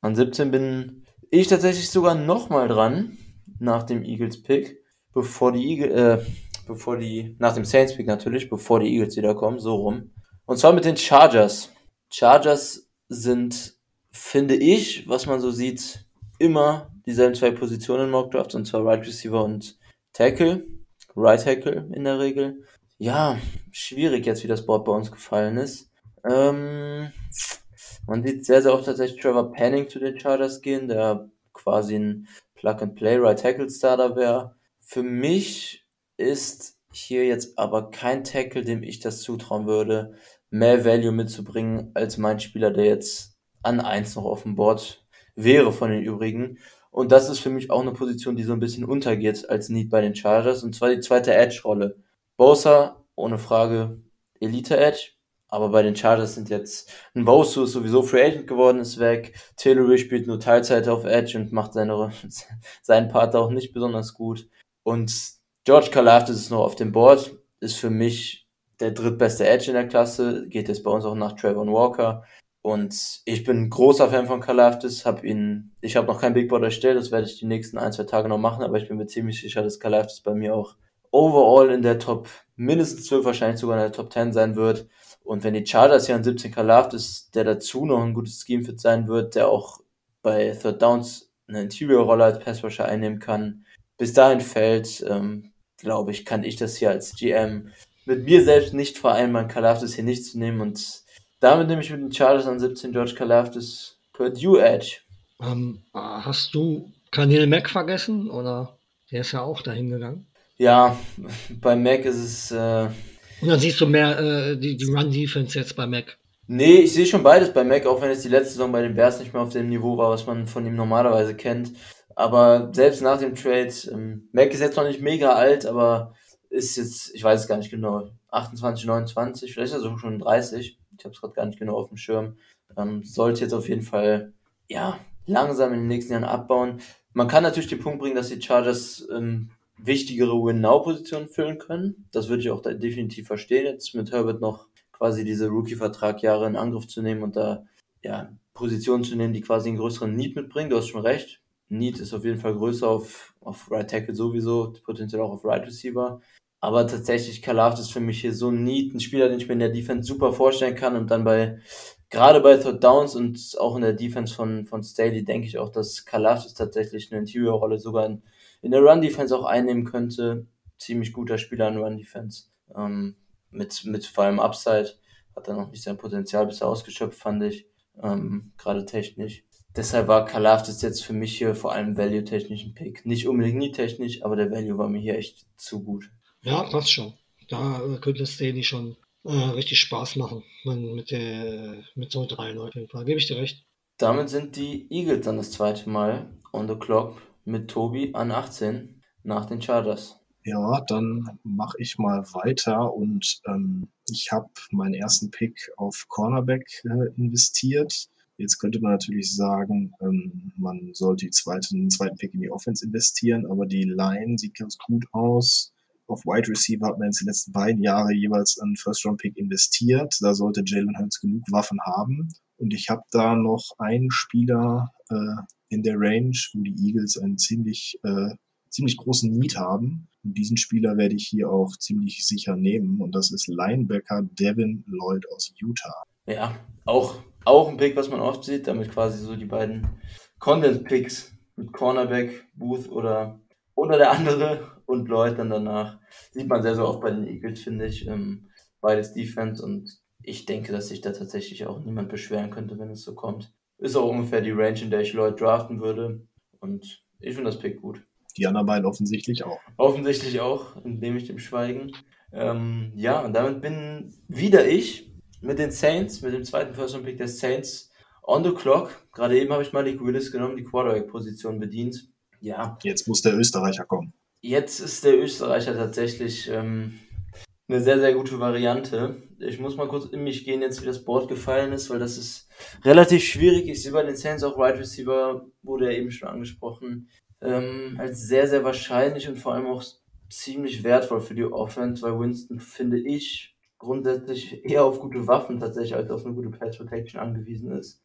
An 17 bin ich tatsächlich sogar nochmal dran, nach dem Eagles Pick, bevor die Eagles, äh, bevor die, nach dem Saints Pick natürlich, bevor die Eagles wiederkommen, so rum. Und zwar mit den Chargers. Chargers sind, finde ich, was man so sieht, immer dieselben zwei Positionen in Mock Drafts, und zwar Right Receiver und Tackle. Right Tackle in der Regel. Ja, schwierig jetzt, wie das Board bei uns gefallen ist. Ähm, man sieht sehr, sehr oft tatsächlich Trevor Panning zu den Chargers gehen, der quasi ein Plug-and-Play Right Tackle Starter wäre. Für mich ist hier jetzt aber kein Tackle, dem ich das zutrauen würde, mehr Value mitzubringen als mein Spieler, der jetzt an eins noch auf dem Board wäre von den übrigen. Und das ist für mich auch eine Position, die so ein bisschen untergeht als Need bei den Chargers, und zwar die zweite Edge-Rolle. Bosa, ohne Frage, Elite-Edge, aber bei den Chargers sind jetzt ein Bosu ist sowieso Free Agent geworden, ist weg. Taylor spielt nur Teilzeit auf Edge und macht seine, seinen Part auch nicht besonders gut. Und George Kalafdis ist noch auf dem Board, ist für mich der drittbeste Edge in der Klasse, geht jetzt bei uns auch nach Trayvon Walker. Und ich bin großer Fan von Kalafdis, hab ihn, ich habe noch kein Big Board erstellt, das werde ich die nächsten ein, zwei Tage noch machen, aber ich bin mir ziemlich sicher, dass Kalafdis bei mir auch overall in der Top mindestens 12, wahrscheinlich sogar in der Top 10 sein wird. Und wenn die Chargers hier an 17 Kalafdis, der dazu noch ein gutes Scheme-Fit sein wird, der auch bei Third Downs eine Interior-Rolle als Passrusher einnehmen kann, bis dahin fällt, ähm, glaube ich, kann ich das hier als GM mit mir selbst nicht vereinbaren, Kalafdis hier nicht zu nehmen. Und damit nehme ich mit den Chargers an 17 George Kalafdis Purdue Edge. Ähm, hast du Kanil Mac vergessen? Oder der ist ja auch dahin gegangen? Ja, bei Mac ist es. Äh, Und dann siehst du mehr äh, die, die Run-Defense jetzt bei Mac. Nee, ich sehe schon beides bei Mac, auch wenn es die letzte Saison bei den Bears nicht mehr auf dem Niveau war, was man von ihm normalerweise kennt. Aber selbst nach dem Trade, ähm, Mac ist jetzt noch nicht mega alt, aber ist jetzt, ich weiß es gar nicht genau, 28, 29, vielleicht ist er sogar schon 30. Ich habe es gerade gar nicht genau auf dem Schirm. Ähm, sollte jetzt auf jeden Fall, ja, langsam in den nächsten Jahren abbauen. Man kann natürlich den Punkt bringen, dass die Chargers ähm, wichtigere Win-Now-Positionen füllen können. Das würde ich auch definitiv verstehen, jetzt mit Herbert noch quasi diese Rookie-Vertrag Jahre in Angriff zu nehmen und da ja, Positionen zu nehmen, die quasi einen größeren Need mitbringen. Du hast schon recht. Need ist auf jeden Fall größer auf, auf Right Tackle sowieso, potenziell auch auf Right Receiver. Aber tatsächlich, Kalaft ist für mich hier so ein Need, ein Spieler, den ich mir in der Defense super vorstellen kann und dann bei, gerade bei Third Downs und auch in der Defense von, von Staley denke ich auch, dass Kalaft tatsächlich eine Interior-Rolle sogar in, in der Run-Defense auch einnehmen könnte. Ziemlich guter Spieler in Run-Defense. Ähm, mit, mit vor allem Upside. Hat er noch nicht sein Potenzial bisher ausgeschöpft, fand ich. Ähm, gerade technisch. Deshalb war Kalafdis jetzt für mich hier vor allem value-technisch ein Pick. Nicht unbedingt nie technisch, aber der Value war mir hier echt zu gut. Ja, passt schon. Da äh, könnte Staley schon äh, richtig Spaß machen mit, der, mit so drei auf jeden Fall. Gebe ich dir recht. Damit sind die Eagles dann das zweite Mal on the clock mit Tobi an 18 nach den Chargers. Ja, dann mache ich mal weiter und ähm, ich habe meinen ersten Pick auf Cornerback äh, investiert. Jetzt könnte man natürlich sagen, ähm, man sollte die zweite, den zweiten Pick in die Offense investieren, aber die Line sieht ganz gut aus. Auf Wide Receiver hat man jetzt die letzten beiden Jahre jeweils einen First-Round-Pick investiert. Da sollte Jalen Hurts genug Waffen haben. Und ich habe da noch einen Spieler äh, in der Range, wo die Eagles einen ziemlich, äh, ziemlich großen Need haben. Und diesen Spieler werde ich hier auch ziemlich sicher nehmen. Und das ist Linebacker Devin Lloyd aus Utah. Ja, auch, auch ein Pick, was man oft sieht, damit quasi so die beiden Content-Picks mit Cornerback, Booth oder, oder der andere und Lloyd dann danach. Sieht man sehr, sehr oft bei den Eagles, finde ich. Ähm, beides Defense und ich denke, dass sich da tatsächlich auch niemand beschweren könnte, wenn es so kommt. Ist auch ungefähr die Range, in der ich Lloyd draften würde. Und ich finde das Pick gut. Die anderen beiden offensichtlich auch. Offensichtlich auch, indem ich dem schweigen. Ähm, ja, und damit bin wieder ich mit den Saints, mit dem zweiten First Pick der Saints on the clock. Gerade eben habe ich Malik Willis genommen, die Quarterback-Position bedient. Ja. Jetzt muss der Österreicher kommen. Jetzt ist der Österreicher tatsächlich ähm, eine sehr, sehr gute Variante. Ich muss mal kurz in mich gehen, jetzt wie das Board gefallen ist, weil das ist relativ schwierig. Ich sehe bei den Saints auch Wide right Receiver, wurde ja eben schon angesprochen ähm, als sehr, sehr wahrscheinlich und vor allem auch ziemlich wertvoll für die Offense, weil Winston, finde ich, grundsätzlich eher auf gute Waffen tatsächlich als auf eine gute Pass Protection angewiesen ist.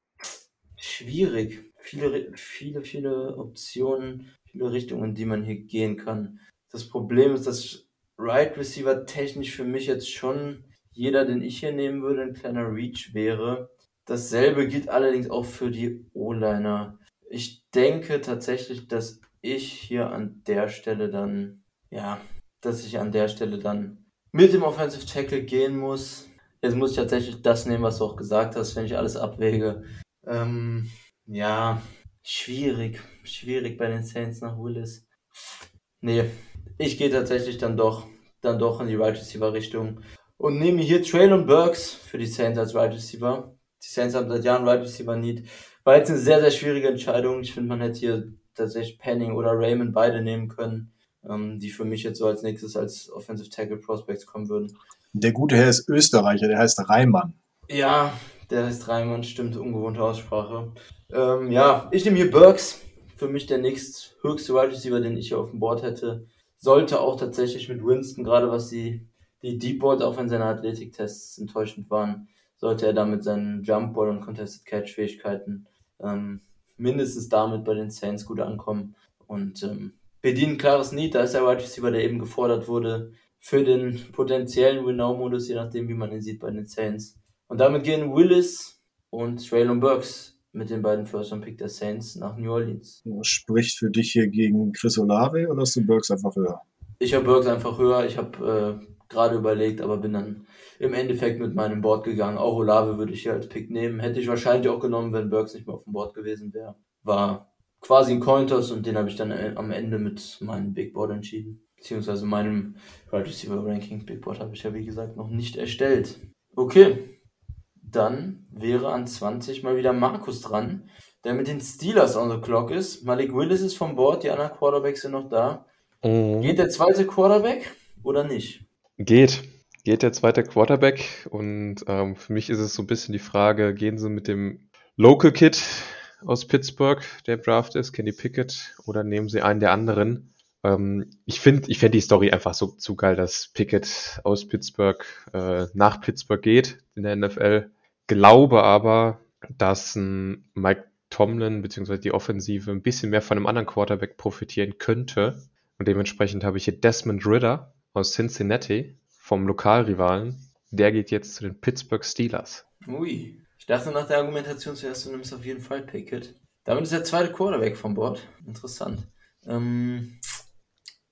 Schwierig. Viele, viele, viele Optionen, viele Richtungen, die man hier gehen kann. Das Problem ist, dass Right Receiver technisch für mich jetzt schon jeder, den ich hier nehmen würde, ein kleiner Reach wäre. Dasselbe gilt allerdings auch für die O-Liner. Ich denke tatsächlich, dass ich hier an der Stelle dann, ja, dass ich an der Stelle dann mit dem Offensive Tackle gehen muss. Jetzt muss ich tatsächlich das nehmen, was du auch gesagt hast, wenn ich alles abwäge. Ähm, ja, schwierig, schwierig bei den Saints nach Willis. Nee, ich gehe tatsächlich dann doch, dann doch in die Right Receiver Richtung und nehme hier Traylon Burks für die Saints als Right Receiver. Die Saints haben seit Jahren Right Receiver Need. War jetzt eine sehr, sehr schwierige Entscheidung. Ich finde, man hätte hier tatsächlich Penning oder Raymond beide nehmen können, ähm, die für mich jetzt so als nächstes als Offensive Tackle Prospects kommen würden. Der gute Herr ist Österreicher, der heißt Reimann. Ja, der heißt Reimann, stimmt, ungewohnte Aussprache. Ähm, ja, ich nehme hier Burks. Für mich der nächst höchste Wide Receiver, den ich hier auf dem Board hätte. Sollte auch tatsächlich mit Winston, gerade was die, die Deep Board, auch wenn seine Athletiktests enttäuschend waren, sollte er damit seinen Jump Ball und Contested Catch Fähigkeiten ähm, mindestens damit bei den Saints gut ankommen und ähm, bedienen klares Need. Da ist der Wide Receiver, der eben gefordert wurde, für den potenziellen Win-Now-Modus, je nachdem, wie man ihn sieht bei den Saints. Und damit gehen Willis und Traylon Burks mit den beiden First Pick der Saints nach New Orleans. Was spricht für dich hier gegen Chris Olave oder hast du Burks einfach höher? Ich habe Burks einfach höher. Ich habe äh, gerade überlegt, aber bin dann im Endeffekt mit meinem Board gegangen. Auch Olave würde ich hier als Pick nehmen. Hätte ich wahrscheinlich auch genommen, wenn Burks nicht mehr auf dem Board gewesen wäre. War quasi ein Cointos und den habe ich dann äh, am Ende mit meinem Big Board entschieden. Beziehungsweise meinem Right Receiver Ranking Big Board habe ich ja wie gesagt noch nicht erstellt. Okay, dann wäre an 20 mal wieder Markus dran, der mit den Steelers on the clock ist. Malik Willis ist vom Board, die anderen Quarterbacks sind noch da. Mhm. Geht der zweite Quarterback oder nicht? Geht. Geht der zweite Quarterback und ähm, für mich ist es so ein bisschen die Frage, gehen sie mit dem Local Kid aus Pittsburgh, der Draft ist, Kenny Pickett, oder nehmen Sie einen der anderen? Ähm, ich finde, ich fände die Story einfach so zu geil, dass Pickett aus Pittsburgh äh, nach Pittsburgh geht in der NFL. Glaube aber, dass ein Mike Tomlin bzw. die Offensive ein bisschen mehr von einem anderen Quarterback profitieren könnte. Und dementsprechend habe ich hier Desmond Ritter aus Cincinnati vom Lokalrivalen. Der geht jetzt zu den Pittsburgh Steelers. Ui. Ich dachte nach der Argumentation zuerst, du nimmst auf jeden Fall Pickett. Damit ist der zweite Quarterback vom Board. Interessant. Ähm,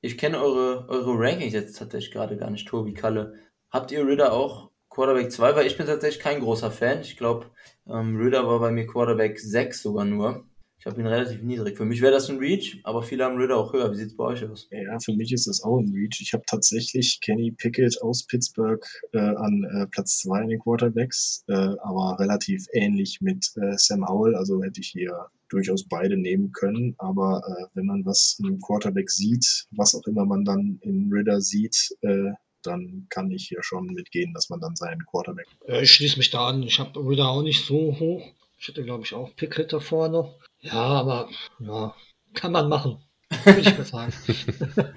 ich kenne eure, eure Rankings jetzt tatsächlich gerade gar nicht, Tobi Kalle. Habt ihr Ritter auch Quarterback 2? Weil ich bin tatsächlich kein großer Fan. Ich glaube, ähm, Ritter war bei mir Quarterback 6 sogar nur. Ich habe ihn relativ niedrig. Für mich wäre das ein Reach, aber viele haben Ritter auch höher. Wie sieht es bei euch aus? Ja, für mich ist das auch ein Reach. Ich habe tatsächlich Kenny Pickett aus Pittsburgh äh, an äh, Platz 2 in den Quarterbacks, äh, aber relativ ähnlich mit äh, Sam Howell. Also hätte ich hier durchaus beide nehmen können. Aber äh, wenn man was in einem Quarterback sieht, was auch immer man dann in Ritter sieht, äh, dann kann ich hier schon mitgehen, dass man dann seinen Quarterback. Ich schließe mich da an. Ich habe Ritter auch nicht so hoch. Ich hätte, glaube ich, auch Pickett davor noch. Ja, aber ja, kann man machen. Würde ich mal sagen.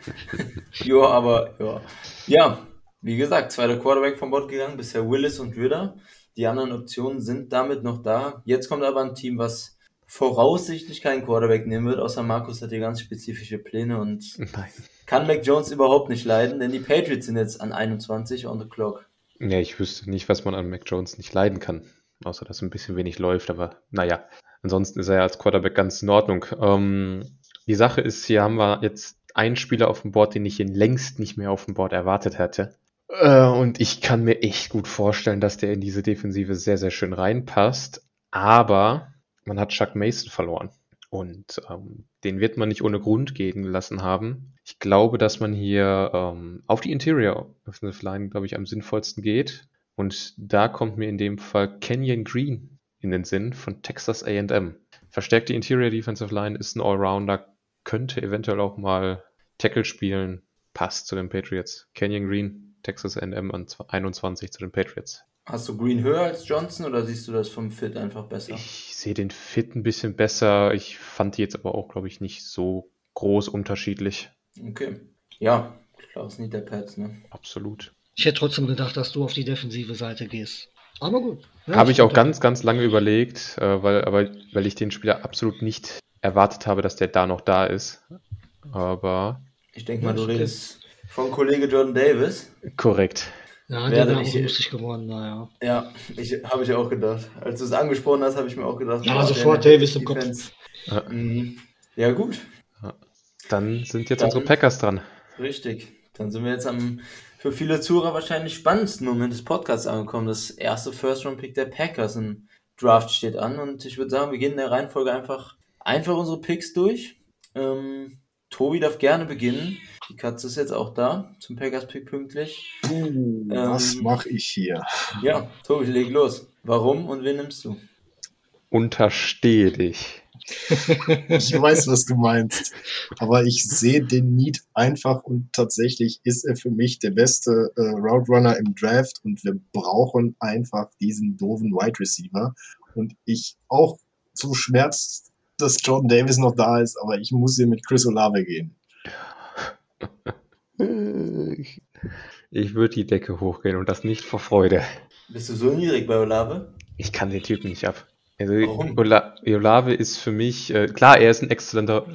ja, aber ja. Ja, wie gesagt, zweiter Quarterback vom Bord gegangen, bisher Willis und Ritter. Die anderen Optionen sind damit noch da. Jetzt kommt aber ein Team, was voraussichtlich keinen Quarterback nehmen wird, außer Markus hat hier ganz spezifische Pläne und Nein. kann Mac Jones überhaupt nicht leiden, denn die Patriots sind jetzt an 21 on the clock. Ja, ich wüsste nicht, was man an Mac Jones nicht leiden kann, außer dass ein bisschen wenig läuft, aber naja. Ansonsten ist er ja als Quarterback ganz in Ordnung. Ähm, die Sache ist, hier haben wir jetzt einen Spieler auf dem Board, den ich ihn längst nicht mehr auf dem Board erwartet hätte. Äh, und ich kann mir echt gut vorstellen, dass der in diese Defensive sehr, sehr schön reinpasst. Aber man hat Chuck Mason verloren. Und ähm, den wird man nicht ohne Grund gehen lassen haben. Ich glaube, dass man hier ähm, auf die Interior Offensive Line, glaube ich, am sinnvollsten geht. Und da kommt mir in dem Fall Kenyon Green in den Sinn von Texas AM. Verstärkte Interior Defensive Line ist ein Allrounder, könnte eventuell auch mal Tackle spielen, passt zu den Patriots. Kenyon Green, Texas AM an 21 zu den Patriots. Hast du Green höher als Johnson oder siehst du das vom Fit einfach besser? Ich sehe den Fit ein bisschen besser. Ich fand die jetzt aber auch, glaube ich, nicht so groß unterschiedlich. Okay. Ja, klar, ist nicht der Pets, ne? Absolut. Ich hätte trotzdem gedacht, dass du auf die defensive Seite gehst. Aber gut. Ja, habe ich auch ganz, ganz lange überlegt, äh, weil, aber, weil ich den Spieler absolut nicht erwartet habe, dass der da noch da ist. Aber. Ich denke mal, du redest von Kollege Jordan Davis. Korrekt. Ja, der wäre auch lustig geworden, naja. Ja, ich, habe ich auch gedacht. Als du es angesprochen hast, habe ich mir auch gedacht. Ja, sofort Davis im Kopf. Ja. Mhm. ja, gut. Dann sind jetzt Dann, unsere Packers dran. Richtig. Dann sind wir jetzt am für viele Zuhörer wahrscheinlich spannendsten Moment des Podcasts angekommen. Das erste First-Round-Pick der Packers im Draft steht an und ich würde sagen, wir gehen in der Reihenfolge einfach, einfach unsere Picks durch. Ähm, Tobi darf gerne beginnen. Die Katze ist jetzt auch da zum Packers-Pick pünktlich. Uh, ähm, was mache ich hier? Ja, Tobi, leg los. Warum und wen nimmst du? Unterstehe dich ich weiß, was du meinst. Aber ich sehe den Need einfach und tatsächlich ist er für mich der beste äh, Route Runner im Draft und wir brauchen einfach diesen doofen Wide Receiver. Und ich auch so schmerzt, dass Jordan Davis noch da ist, aber ich muss hier mit Chris Olave gehen. Ich würde die Decke hochgehen und das nicht vor Freude. Bist du so niedrig bei Olave? Ich kann den Typen nicht ab. Also Ola Olave ist für mich, äh, klar, er ist ein exzellenter,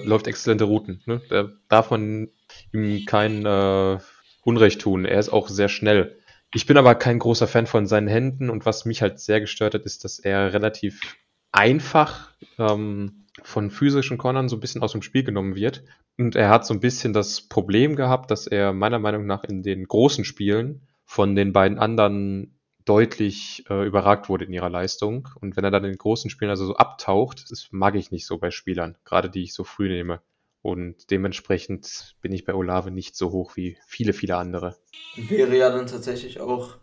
äh, läuft exzellente Routen. Ne? Da darf man ihm kein äh, Unrecht tun. Er ist auch sehr schnell. Ich bin aber kein großer Fan von seinen Händen und was mich halt sehr gestört hat, ist, dass er relativ einfach ähm, von physischen Cornern so ein bisschen aus dem Spiel genommen wird. Und er hat so ein bisschen das Problem gehabt, dass er meiner Meinung nach in den großen Spielen von den beiden anderen deutlich äh, überragt wurde in ihrer Leistung. Und wenn er dann in großen Spielen also so abtaucht, das mag ich nicht so bei Spielern, gerade die ich so früh nehme. Und dementsprechend bin ich bei Olave nicht so hoch wie viele, viele andere. Wäre ja dann tatsächlich auch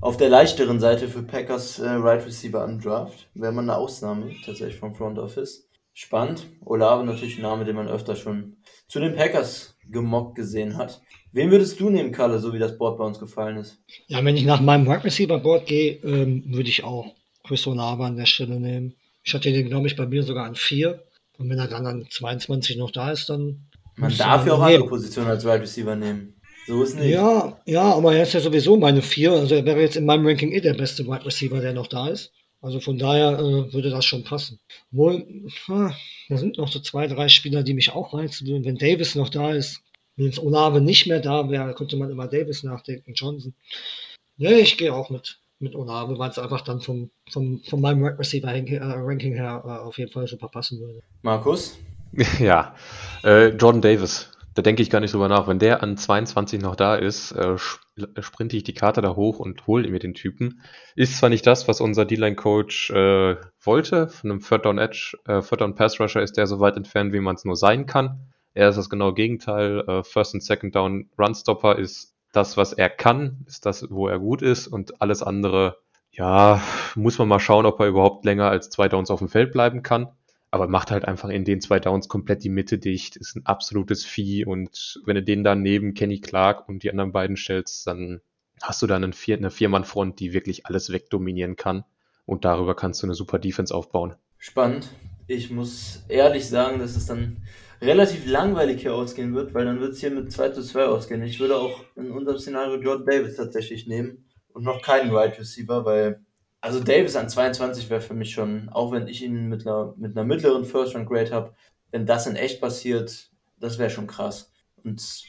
auf der leichteren Seite für Packers äh, Right Receiver am Draft. Wäre man eine Ausnahme tatsächlich vom Front Office. Spannend. Olave natürlich ein Name, den man öfter schon zu den Packers gemockt gesehen hat. Wen würdest du nehmen, Kalle, so wie das Board bei uns gefallen ist? Ja, wenn ich nach meinem Wide Receiver Board gehe, ähm, würde ich auch Chris Olave an der Stelle nehmen. Ich hatte den, glaube ich, bei mir sogar an 4. Und wenn er dann an 22 noch da ist, dann. Man darf ja auch andere Positionen als Wide Receiver nehmen. So ist nicht. Ja, ja, aber er ist ja sowieso meine 4. Also er wäre jetzt in meinem Ranking eh der beste Wide Receiver, der noch da ist. Also von daher äh, würde das schon passen. Wohl, da sind noch so zwei, drei Spieler, die mich auch reizen würden. Wenn Davis noch da ist, wenn jetzt Olave nicht mehr da wäre, könnte man immer Davis nachdenken, Johnson. Nee, ich gehe auch mit, mit Olave, weil es einfach dann vom, vom, von meinem Wide Receiver äh, Ranking her äh, auf jeden Fall super passen würde. Markus? Ja, äh, Jordan Davis. Da denke ich gar nicht drüber nach. Wenn der an 22 noch da ist, äh, sprinte ich die Karte da hoch und hole mir den Typen. Ist zwar nicht das, was unser D-Line-Coach äh, wollte. Von einem Third Down Edge, äh, Third Down Pass Rusher ist der so weit entfernt, wie man es nur sein kann. Er ist das genaue Gegenteil. Äh, First und Second Down Run Stopper ist das, was er kann, ist das, wo er gut ist und alles andere, ja, muss man mal schauen, ob er überhaupt länger als zwei Downs auf dem Feld bleiben kann aber macht halt einfach in den zwei Downs komplett die Mitte dicht, ist ein absolutes Vieh und wenn du den dann neben Kenny Clark und die anderen beiden stellst, dann hast du dann eine, Vier eine Viermann-Front, die wirklich alles wegdominieren kann und darüber kannst du eine super Defense aufbauen. Spannend. Ich muss ehrlich sagen, dass es dann relativ langweilig hier ausgehen wird, weil dann wird es hier mit 2 zu 2 ausgehen. Ich würde auch in unserem Szenario Jordan Davis tatsächlich nehmen und noch keinen Wide right Receiver, weil also Davis an 22 wäre für mich schon, auch wenn ich ihn mit einer, mit einer mittleren First Round Grade habe, wenn das in echt passiert, das wäre schon krass. Und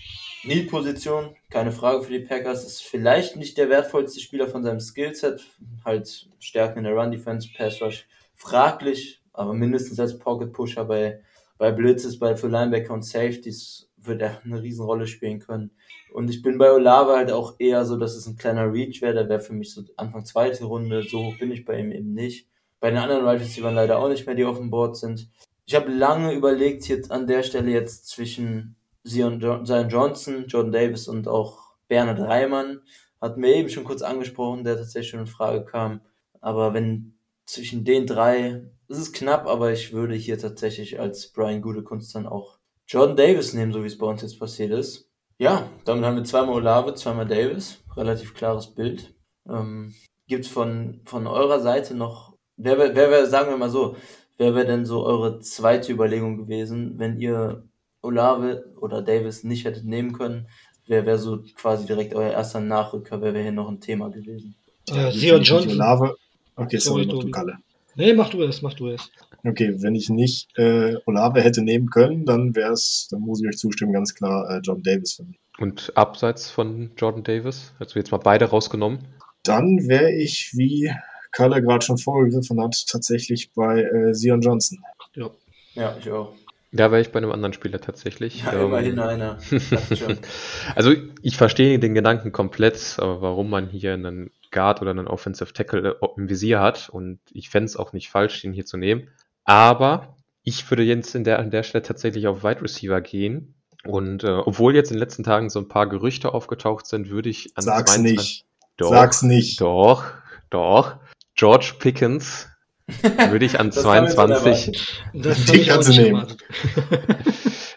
Need-Position, keine Frage für die Packers, ist vielleicht nicht der wertvollste Spieler von seinem Skillset, halt Stärken in der Run-Defense, Pass Rush, fraglich, aber mindestens als Pocket-Pusher bei, bei Blitzes, bei für Linebacker und Safeties wird er eine Riesenrolle spielen können. Und ich bin bei Olave halt auch eher so, dass es ein kleiner Reach wäre. Der wäre für mich so Anfang zweite Runde. So hoch bin ich bei ihm eben nicht. Bei den anderen Wide Receivers leider auch nicht mehr, die auf dem Board sind. Ich habe lange überlegt, hier an der Stelle jetzt zwischen Zion Johnson, Jordan Davis und auch Bernhard Reimann. Hat mir eben schon kurz angesprochen, der tatsächlich schon in Frage kam. Aber wenn zwischen den drei, es ist knapp, aber ich würde hier tatsächlich als Brian Gutekunst dann auch Jordan Davis nehmen, so wie es bei uns jetzt passiert ist. Ja, damit haben wir zweimal Olave, zweimal Davis. Relativ klares Bild. Ähm, Gibt es von, von eurer Seite noch, wer wäre, wer wär, sagen wir mal so, wer wäre denn so eure zweite Überlegung gewesen, wenn ihr Olave oder Davis nicht hättet nehmen können? Wer wäre so quasi direkt euer erster Nachrücker? Wer wäre hier noch ein Thema gewesen? Äh, Sion Johnson. Olave. Okay, sorry, du Kalle. Nee, mach du es, mach du es. Okay, wenn ich nicht äh, Olave hätte nehmen können, dann wäre es, dann muss ich euch zustimmen, ganz klar äh, Jordan Davis für mich. Und abseits von Jordan Davis, also jetzt mal beide rausgenommen? Dann wäre ich, wie Kalle gerade schon vorgegriffen hat, tatsächlich bei äh, Sion Johnson. Ja. ja, ich auch. Da wäre ich bei einem anderen Spieler tatsächlich. Ja, ähm, immerhin einer. also ich verstehe den Gedanken komplett, aber warum man hier einen Guard oder einen Offensive Tackle äh, im Visier hat und ich fände es auch nicht falsch, den hier zu nehmen. Aber ich würde jetzt in der, an der Stelle tatsächlich auf Wide Receiver gehen. Und äh, obwohl jetzt in den letzten Tagen so ein paar Gerüchte aufgetaucht sind, würde ich an Sag's 22, nicht. Doch, Sag's nicht. Doch, doch. George Pickens würde ich an 22. Das ich also nehmen.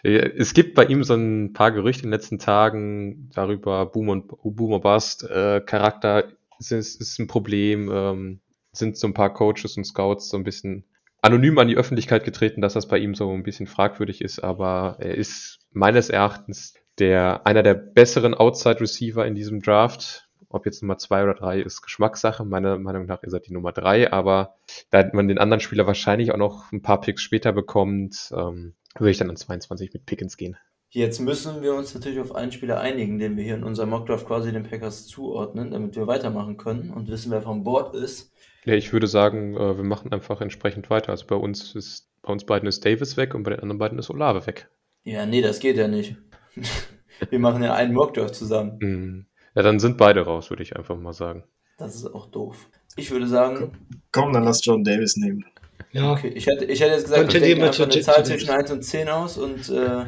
es gibt bei ihm so ein paar Gerüchte in den letzten Tagen darüber, Boom und Boom und Bust, äh, Charakter ist, ist ein Problem, ähm, sind so ein paar Coaches und Scouts so ein bisschen anonym an die Öffentlichkeit getreten, dass das bei ihm so ein bisschen fragwürdig ist, aber er ist meines Erachtens der, einer der besseren Outside Receiver in diesem Draft. Ob jetzt Nummer zwei oder drei ist Geschmackssache. Meiner Meinung nach ist er die Nummer drei, aber da man den anderen Spieler wahrscheinlich auch noch ein paar Picks später bekommt, ähm, würde ich dann an 22 mit Pickens gehen. Jetzt müssen wir uns natürlich auf einen Spieler einigen, den wir hier in unserem Mockdraft quasi den Packers zuordnen, damit wir weitermachen können und wissen, wer vom Board ist. Ja, ich würde sagen, äh, wir machen einfach entsprechend weiter. Also bei uns ist, bei uns beiden ist Davis weg und bei den anderen beiden ist Olave weg. Ja, nee, das geht ja nicht. wir machen ja einen Mockdraft zusammen. Mhm. Ja, dann sind beide raus, würde ich einfach mal sagen. Das ist auch doof. Ich würde sagen. Komm, dann lass John Davis nehmen. Ja. Okay, ich hätte, ich hätte jetzt gesagt, wir denken einfach eine Zahl zwischen 1 und 10 aus und äh,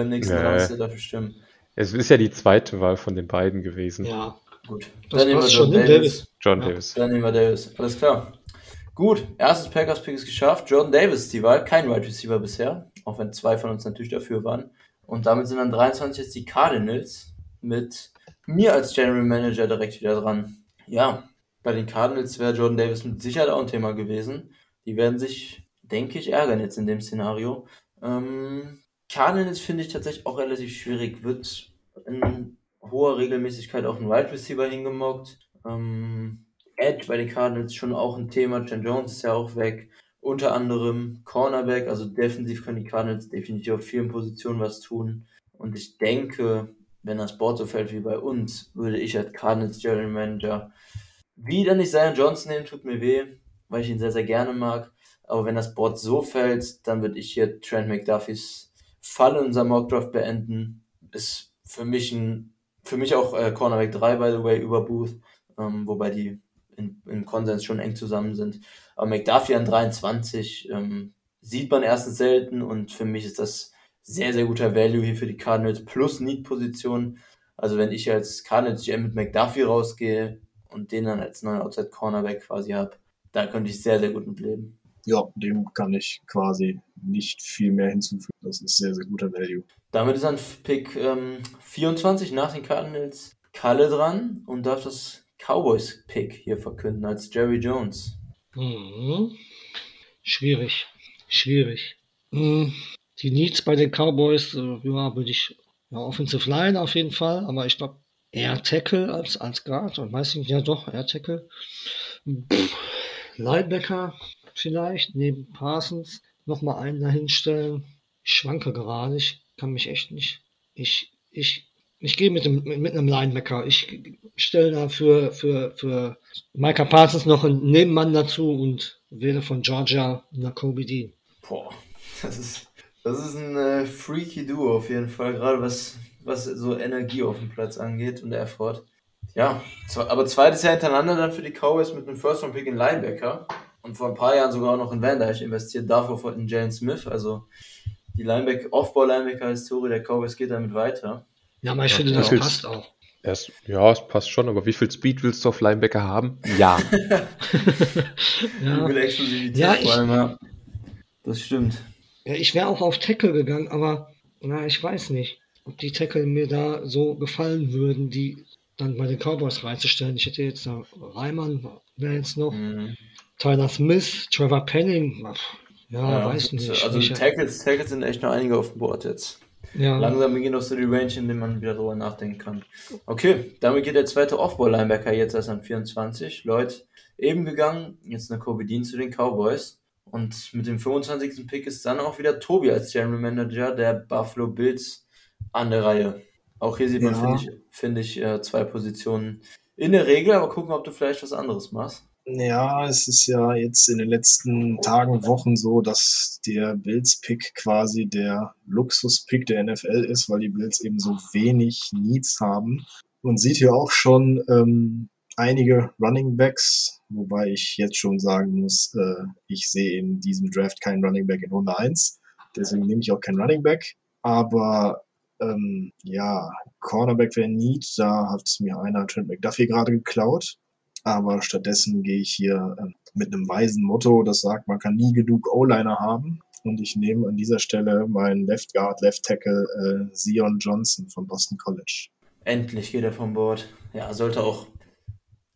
haben nächsten nee. Raum dafür stimmen. Es ist ja die zweite Wahl von den beiden gewesen. Ja, gut. Das dann nehmen wir John Davis. Davis. John ja. Davis. Dann nehmen wir Davis. Alles klar. Gut, erstes Packers-Pick ist geschafft. Jordan Davis die Wahl. Kein Wide right Receiver bisher, auch wenn zwei von uns natürlich dafür waren. Und damit sind dann 23 jetzt die Cardinals mit mir als General Manager direkt wieder dran. Ja, bei den Cardinals wäre Jordan Davis mit Sicherheit auch ein Thema gewesen. Die werden sich, denke ich, ärgern jetzt in dem Szenario. Ähm, Cardinals finde ich tatsächlich auch relativ schwierig. Wird in hoher Regelmäßigkeit auch ein Wide Receiver hingemockt. Ähm, Edge bei den Cardinals schon auch ein Thema. Jen Jones ist ja auch weg. Unter anderem Cornerback, also defensiv können die Cardinals definitiv auf vielen Positionen was tun. Und ich denke, wenn das Board so fällt wie bei uns, würde ich als Cardinals General Manager wieder nicht Zion Johnson nehmen, tut mir weh, weil ich ihn sehr, sehr gerne mag. Aber wenn das Board so fällt, dann würde ich hier Trent McDuffies Fall in unserem Mockdraft beenden. Ist für mich ein, für mich auch äh, Cornerback 3, by the way, über Booth, ähm, wobei die in, im Konsens schon eng zusammen sind. Aber McDuffie an 23 ähm, sieht man erstens selten und für mich ist das sehr, sehr guter Value hier für die Cardinals plus Need-Position. Also wenn ich als Cardinals GM mit McDuffie rausgehe und den dann als neuen Outside Cornerback quasi habe, da könnte ich sehr, sehr gut mit leben. Ja, dem kann ich quasi nicht viel mehr hinzufügen. Das ist sehr, sehr guter Value. Damit ist an Pick ähm, 24 nach den Cardinals Kalle dran und darf das Cowboys-Pick hier verkünden als Jerry Jones. Mhm. Schwierig, schwierig. Mhm. Die Needs bei den Cowboys, äh, ja, würde ich, ja, Offensive Line auf jeden Fall, aber ich glaube eher Tackle als, als Guard, und weiß nicht, ja doch, eher Tackle. Pff, Linebacker vielleicht, neben Parsons, nochmal einen dahinstellen. Ich schwanke gerade, ich kann mich echt nicht, ich, ich, ich gehe mit, dem, mit einem Linebacker. Ich stelle da für, für, für Micah Parsons noch einen Nebenmann dazu und wähle von Georgia Nakobe Dean. Boah, das ist, das ist ein äh, freaky Duo auf jeden Fall, gerade was, was so Energie auf dem Platz angeht und Effort. Ja, aber zweites Jahr hintereinander dann für die Cowboys mit einem First Round Pick in Linebacker und vor ein paar Jahren sogar auch noch in Van Dyke investiert, davor in Jalen Smith. Also die Linebacker, Aufbau-Linebacker-Historie der Cowboys geht damit weiter. Ja, aber ich finde, das passt auch. Es, ja, es passt schon, aber wie viel Speed willst du auf Linebacker haben? Ja. ja. ja, ich, ja. Das stimmt. Ja, ich wäre auch auf Tackle gegangen, aber na, ich weiß nicht, ob die Tackle mir da so gefallen würden, die dann bei den Cowboys reinzustellen. Ich hätte jetzt da Reimann, wäre jetzt noch, mhm. Tyler Smith, Trevor Penning, ja, ja weiß nicht. Also Tackles, Tackles sind echt noch einige auf dem Board jetzt. Ja. Langsam beginnt auch so die Range, in dem man wieder darüber nachdenken kann. Okay, damit geht der zweite Off-Ball-Linebacker jetzt erst an 24. Lloyd eben gegangen, jetzt eine Kobe Dean zu den Cowboys. Und mit dem 25. Pick ist dann auch wieder Tobi als General Manager der Buffalo Bills an der Reihe. Auch hier sieht man, ja. finde ich, find ich äh, zwei Positionen in der Regel, aber gucken, ob du vielleicht was anderes machst. Ja, es ist ja jetzt in den letzten Tagen, Wochen so, dass der Bills-Pick quasi der Luxus-Pick der NFL ist, weil die Bills eben so wenig Needs haben. Und sieht hier auch schon ähm, einige Running Backs, wobei ich jetzt schon sagen muss, äh, ich sehe in diesem Draft keinen Running Back in Runde 1. Deswegen nehme ich auch keinen Running Back. Aber ähm, ja, Cornerback wäre Need, da hat mir einer Trent McDuffie gerade geklaut aber stattdessen gehe ich hier äh, mit einem weisen Motto, das sagt, man kann nie genug O-Liner haben. Und ich nehme an dieser Stelle meinen Left Guard, Left Tackle äh, Zion Johnson von Boston College. Endlich geht er vom Board. Ja, sollte auch,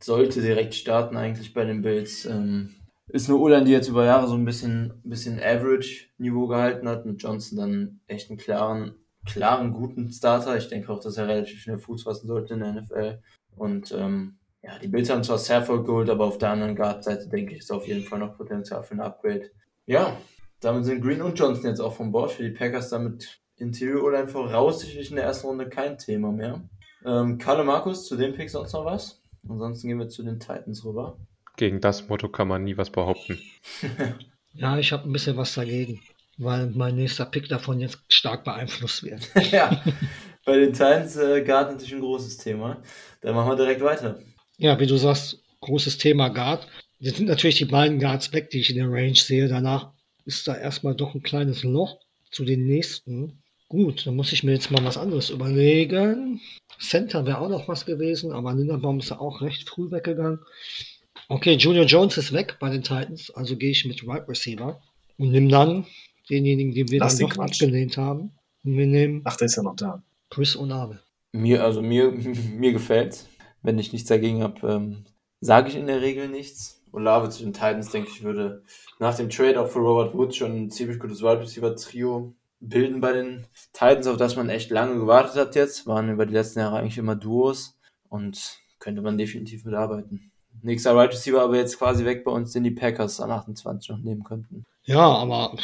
sollte direkt starten eigentlich bei den Bills. Ähm, ist eine O-Line, die jetzt über Jahre so ein bisschen, bisschen Average-Niveau gehalten hat. Mit Johnson dann echt einen klaren, klaren, guten Starter. Ich denke auch, dass er relativ schnell Fuß fassen sollte in der NFL. Und ähm, ja, die Bills haben zwar Safford geholt, aber auf der anderen Guard-Seite denke ich, ist auf jeden Fall noch Potenzial für ein Upgrade. Ja, damit sind Green und Johnson jetzt auch vom Bord. Für die Packers damit Interior oder voraussichtlich in der ersten Runde kein Thema mehr. Ähm, Kalle Markus, zu dem Pick sonst noch was? Ansonsten gehen wir zu den Titans rüber. Gegen das Motto kann man nie was behaupten. ja, ich habe ein bisschen was dagegen, weil mein nächster Pick davon jetzt stark beeinflusst wird. ja, bei den Titans äh, Guard natürlich ein großes Thema. Dann machen wir direkt weiter. Ja, wie du sagst, großes Thema Guard. Jetzt sind natürlich die beiden Guards weg, die ich in der Range sehe. Danach ist da erstmal doch ein kleines Loch zu den nächsten. Gut, dann muss ich mir jetzt mal was anderes überlegen. Center wäre auch noch was gewesen, aber Linderbaum ist ja auch recht früh weggegangen. Okay, Junior Jones ist weg bei den Titans, also gehe ich mit Right Receiver und nimm dann denjenigen, den wir Lass dann doch Quatsch. abgelehnt haben. Und wir nehmen Ach, der ist ja noch da. Chris Olave. Mir, also mir, mir gefällt's wenn ich nichts dagegen habe, ähm, sage ich in der Regel nichts. Olave zu den Titans, denke ich, würde nach dem Trade auch für Robert Woods schon ein ziemlich gutes Wide Receiver Trio bilden bei den Titans, auf das man echt lange gewartet hat jetzt. Waren über die letzten Jahre eigentlich immer Duos und könnte man definitiv mitarbeiten. Nächster Wide Receiver aber jetzt quasi weg bei uns, den die Packers an 28 noch nehmen könnten. Ja, aber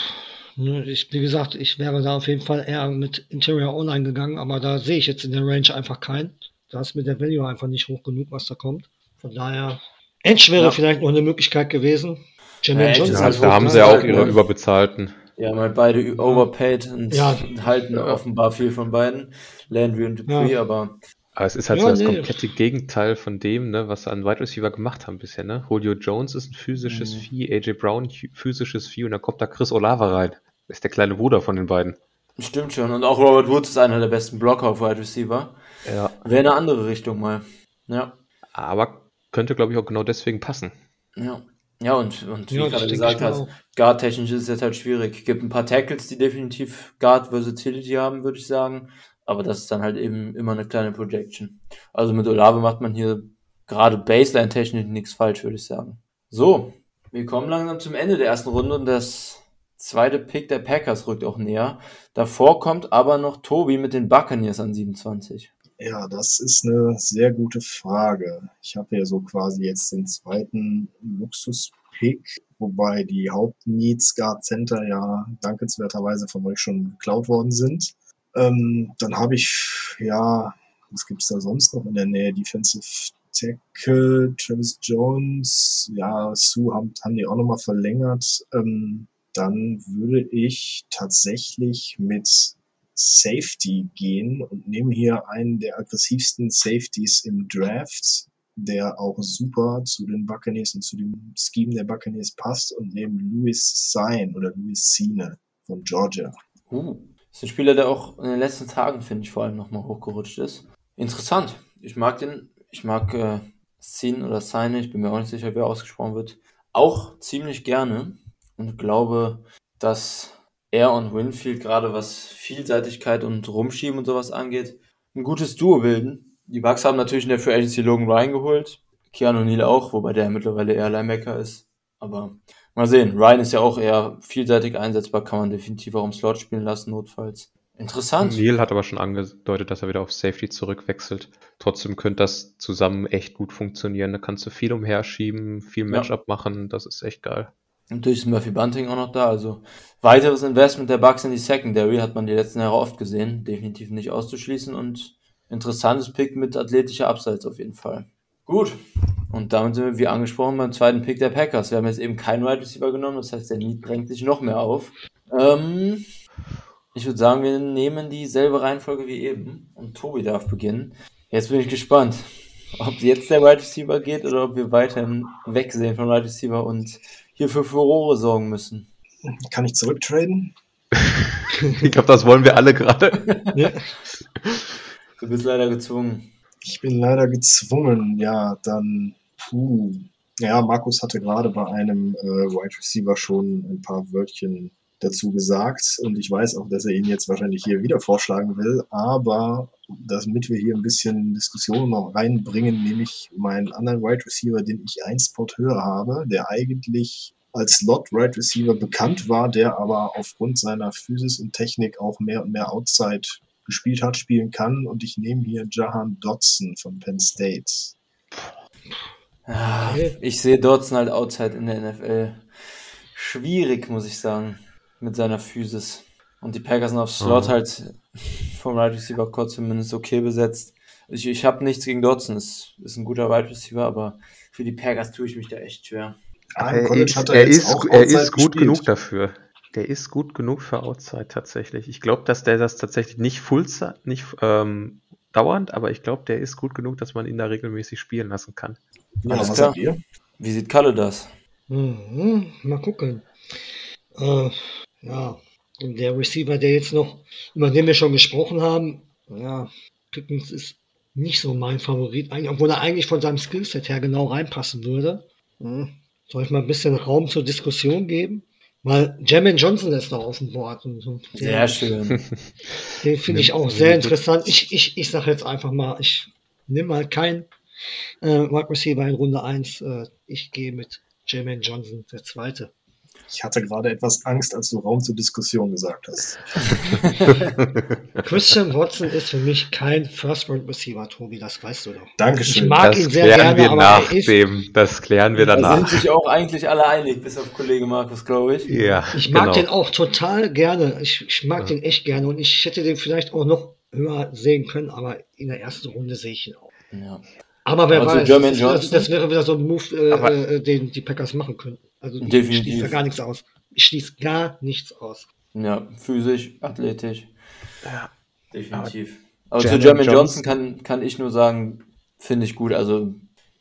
ne, ich, wie gesagt, ich wäre da auf jeden Fall eher mit Interior Online gegangen, aber da sehe ich jetzt in der Range einfach keinen. Da ist mit der Value einfach nicht hoch genug, was da kommt. Von daher, Edge wäre ja. vielleicht noch eine Möglichkeit gewesen. Jermaine ja, Johnson. Halt da haben sie ja auch ihre überbezahlten. Ja, mal beide overpaid und ja. halten offenbar viel von beiden. Landry und Dupree, ja. aber aber es ist halt ja, so das nee. komplette Gegenteil von dem, ne, was sie an Wide Receiver gemacht haben bisher. Ne? Julio Jones ist ein physisches mhm. Vieh, AJ Brown physisches Vieh und dann kommt da Chris Olava rein. Das ist der kleine Bruder von den beiden. Stimmt schon. Und auch Robert Woods ist einer der besten Blocker auf Wide Receiver. Ja. Wäre eine andere Richtung mal. Ja. Aber könnte, glaube ich, auch genau deswegen passen. Ja. Ja, und, und wie ja, gerade gesagt hast, Guard-technisch ist es jetzt halt schwierig. Gibt ein paar Tackles, die definitiv Guard-Versatility haben, würde ich sagen. Aber das ist dann halt eben immer eine kleine Projection. Also mit Olave macht man hier gerade Baseline-technisch nichts falsch, würde ich sagen. So, wir kommen langsam zum Ende der ersten Runde und das zweite Pick der Packers rückt auch näher. Davor kommt aber noch Tobi mit den Buccaneers an 27. Ja, das ist eine sehr gute Frage. Ich habe hier so quasi jetzt den zweiten Luxus-Pick, wobei die Hauptneeds Guard Center ja dankenswerterweise von euch schon geklaut worden sind. Ähm, dann habe ich, ja, was gibt's da sonst noch in der Nähe? Defensive Tackle, Travis Jones, ja, Sue haben, haben die auch nochmal verlängert. Ähm, dann würde ich tatsächlich mit Safety gehen und nehme hier einen der aggressivsten Safeties im Draft, der auch super zu den Buccaneers und zu dem Scheme der Buccaneers passt und nehme Louis Sine oder Louis Sine von Georgia. Uh. Ist ein Spieler, der auch in den letzten Tagen, finde ich, vor allem nochmal hochgerutscht ist. Interessant. Ich mag den, ich mag äh, Sin oder Seine, ich bin mir auch nicht sicher, wer ausgesprochen wird, auch ziemlich gerne und glaube, dass er und Winfield gerade was Vielseitigkeit und Rumschieben und sowas angeht, ein gutes Duo bilden. Die Bucks haben natürlich in der Free Agency Logan Ryan geholt, Keanu Neal auch, wobei der mittlerweile eher Linebacker ist. Aber Mal sehen. Ryan ist ja auch eher vielseitig einsetzbar, kann man definitiv auch im Slot spielen lassen, notfalls. Interessant. Neil hat aber schon angedeutet, dass er wieder auf Safety zurückwechselt. Trotzdem könnte das zusammen echt gut funktionieren. Da kannst du viel umherschieben, viel Matchup ja. machen. Das ist echt geil. Natürlich ist Murphy Bunting auch noch da. Also weiteres Investment der Bucks in die Secondary hat man die letzten Jahre oft gesehen. Definitiv nicht auszuschließen und interessantes Pick mit athletischer Abseits auf jeden Fall. Gut, und damit sind wir, wie angesprochen, beim zweiten Pick der Packers. Wir haben jetzt eben keinen Wide Receiver genommen, das heißt, der Need drängt sich noch mehr auf. Ähm, ich würde sagen, wir nehmen dieselbe Reihenfolge wie eben und Tobi darf beginnen. Jetzt bin ich gespannt, ob jetzt der Wide Receiver geht oder ob wir weiterhin wegsehen von Wide Receiver und hier für Furore sorgen müssen. Kann ich zurücktraden? ich glaube, das wollen wir alle gerade. ja. Du bist leider gezwungen. Ich bin leider gezwungen, ja, dann, puh. Ja, Markus hatte gerade bei einem äh, Wide Receiver schon ein paar Wörtchen dazu gesagt und ich weiß auch, dass er ihn jetzt wahrscheinlich hier wieder vorschlagen will, aber damit wir hier ein bisschen Diskussion noch reinbringen, nehme ich meinen anderen Wide Receiver, den ich ein Spot höher habe, der eigentlich als Slot Wide Receiver bekannt war, der aber aufgrund seiner Physis und Technik auch mehr und mehr Outside gespielt hat, spielen kann. Und ich nehme hier Jahan Dodson von Penn State. Ah, ich sehe Dodson halt outside in der NFL. Schwierig, muss ich sagen, mit seiner Physis. Und die Packers sind auf Slot oh. halt vom Wide Receiver Core zumindest okay besetzt. Ich, ich habe nichts gegen Dodson, ist, ist ein guter Wide Receiver, aber für die Packers tue ich mich da echt schwer. Ah, er, er, er ist, er ist gut gespielt. genug dafür der ist gut genug für Outside tatsächlich. Ich glaube, dass der das tatsächlich nicht Fullzeit, nicht ähm, dauernd, aber ich glaube, der ist gut genug, dass man ihn da regelmäßig spielen lassen kann. Ja, Alles klar. Wie sieht Kalle das? Mhm, mal gucken. Äh, ja, der Receiver, der jetzt noch, über den wir schon gesprochen haben, ja, Pickens ist nicht so mein Favorit, obwohl er eigentlich von seinem Skillset her genau reinpassen würde. Hm. Soll ich mal ein bisschen Raum zur Diskussion geben? Weil Jermaine Johnson ist noch auf dem Board. Und so. Sehr schön. Den finde ich auch sehr interessant. Ich, ich, ich sage jetzt einfach mal, ich nehme mal kein äh, Wide Receiver in Runde 1. Äh, ich gehe mit Jermaine Johnson der Zweite. Ich hatte gerade etwas Angst, als du Raum zur Diskussion gesagt hast. Christian Watson ist für mich kein First-Round-Receiver, Tobi, das weißt du doch. Dankeschön. Ich mag das ihn sehr klären gerne, wir aber nach ist, dem. Das klären wir Da danach. sind sich auch eigentlich alle einig, bis auf Kollege Markus, glaube ich. Ja, ich mag genau. den auch total gerne. Ich, ich mag den echt gerne und ich hätte den vielleicht auch noch höher sehen können, aber in der ersten Runde sehe ich ihn auch. Ja. Aber wer zu weiß, das, das, Johnson? das wäre wieder so ein Move, äh, äh, den die Packers machen könnten. Also ich Definitiv. schließe da gar nichts aus. Ich schließe gar nichts aus. Ja, physisch, athletisch. Definitiv. Aber zu Jermaine Johnson Johnson kann, kann ich nur sagen, finde ich gut. Also,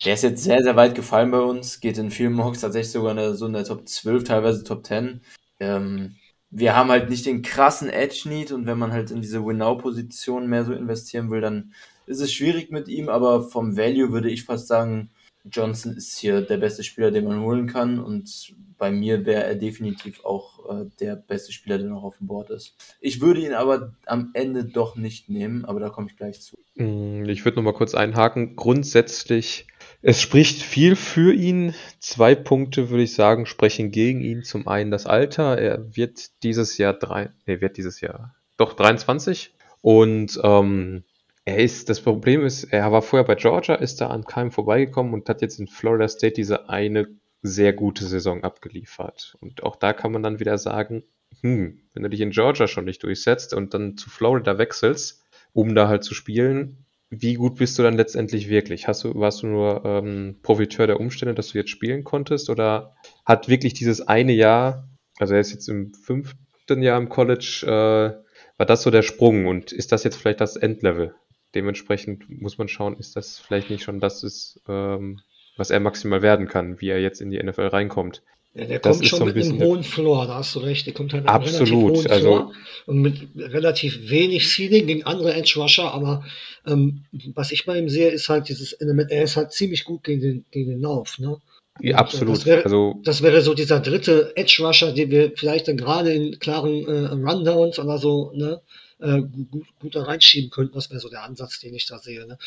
der ist jetzt sehr, sehr weit gefallen bei uns. Geht in vielen Mocks tatsächlich sogar in der, so in der Top 12, teilweise Top 10. Ähm, wir haben halt nicht den krassen Edge-Need und wenn man halt in diese Win-Now-Position mehr so investieren will, dann ist es schwierig mit ihm, aber vom Value würde ich fast sagen, Johnson ist hier der beste Spieler, den man holen kann und bei mir wäre er definitiv auch äh, der beste Spieler, der noch auf dem Board ist. Ich würde ihn aber am Ende doch nicht nehmen, aber da komme ich gleich zu. Mm, Ich würde noch mal kurz einhaken. Grundsätzlich, es spricht viel für ihn. Zwei Punkte würde ich sagen, sprechen gegen ihn. Zum einen das Alter. Er wird dieses Jahr drei, nee, wird dieses Jahr doch 23. Und ähm, er ist, das Problem ist, er war vorher bei Georgia, ist da an keinem vorbeigekommen und hat jetzt in Florida State diese eine sehr gute Saison abgeliefert. Und auch da kann man dann wieder sagen, hm, wenn du dich in Georgia schon nicht durchsetzt und dann zu Florida wechselst, um da halt zu spielen, wie gut bist du dann letztendlich wirklich? Hast du, warst du nur ähm, Profiteur der Umstände, dass du jetzt spielen konntest? Oder hat wirklich dieses eine Jahr, also er ist jetzt im fünften Jahr im College, äh, war das so der Sprung und ist das jetzt vielleicht das Endlevel? Dementsprechend muss man schauen, ist das vielleicht nicht schon das ist, ähm, was er maximal werden kann, wie er jetzt in die NFL reinkommt. Ja, der Das kommt schon so ein mit einem bisschen- hohen Floor, da hast du recht. Der kommt halt mit einem Absolut, relativ hohen also- Floor und mit relativ wenig Ceiling gegen andere Edge Rusher, aber ähm, was ich bei ihm sehe, ist halt dieses Element, er ist halt ziemlich gut gegen den, gegen den Lauf. Ne? Ja, Und, äh, absolut. Das wäre, also das wäre so dieser dritte Edge Rusher, den wir vielleicht dann gerade in klaren äh, Rundowns oder so ne, äh, gut, gut da reinschieben könnten. Das wäre so der Ansatz, den ich da sehe. Ne?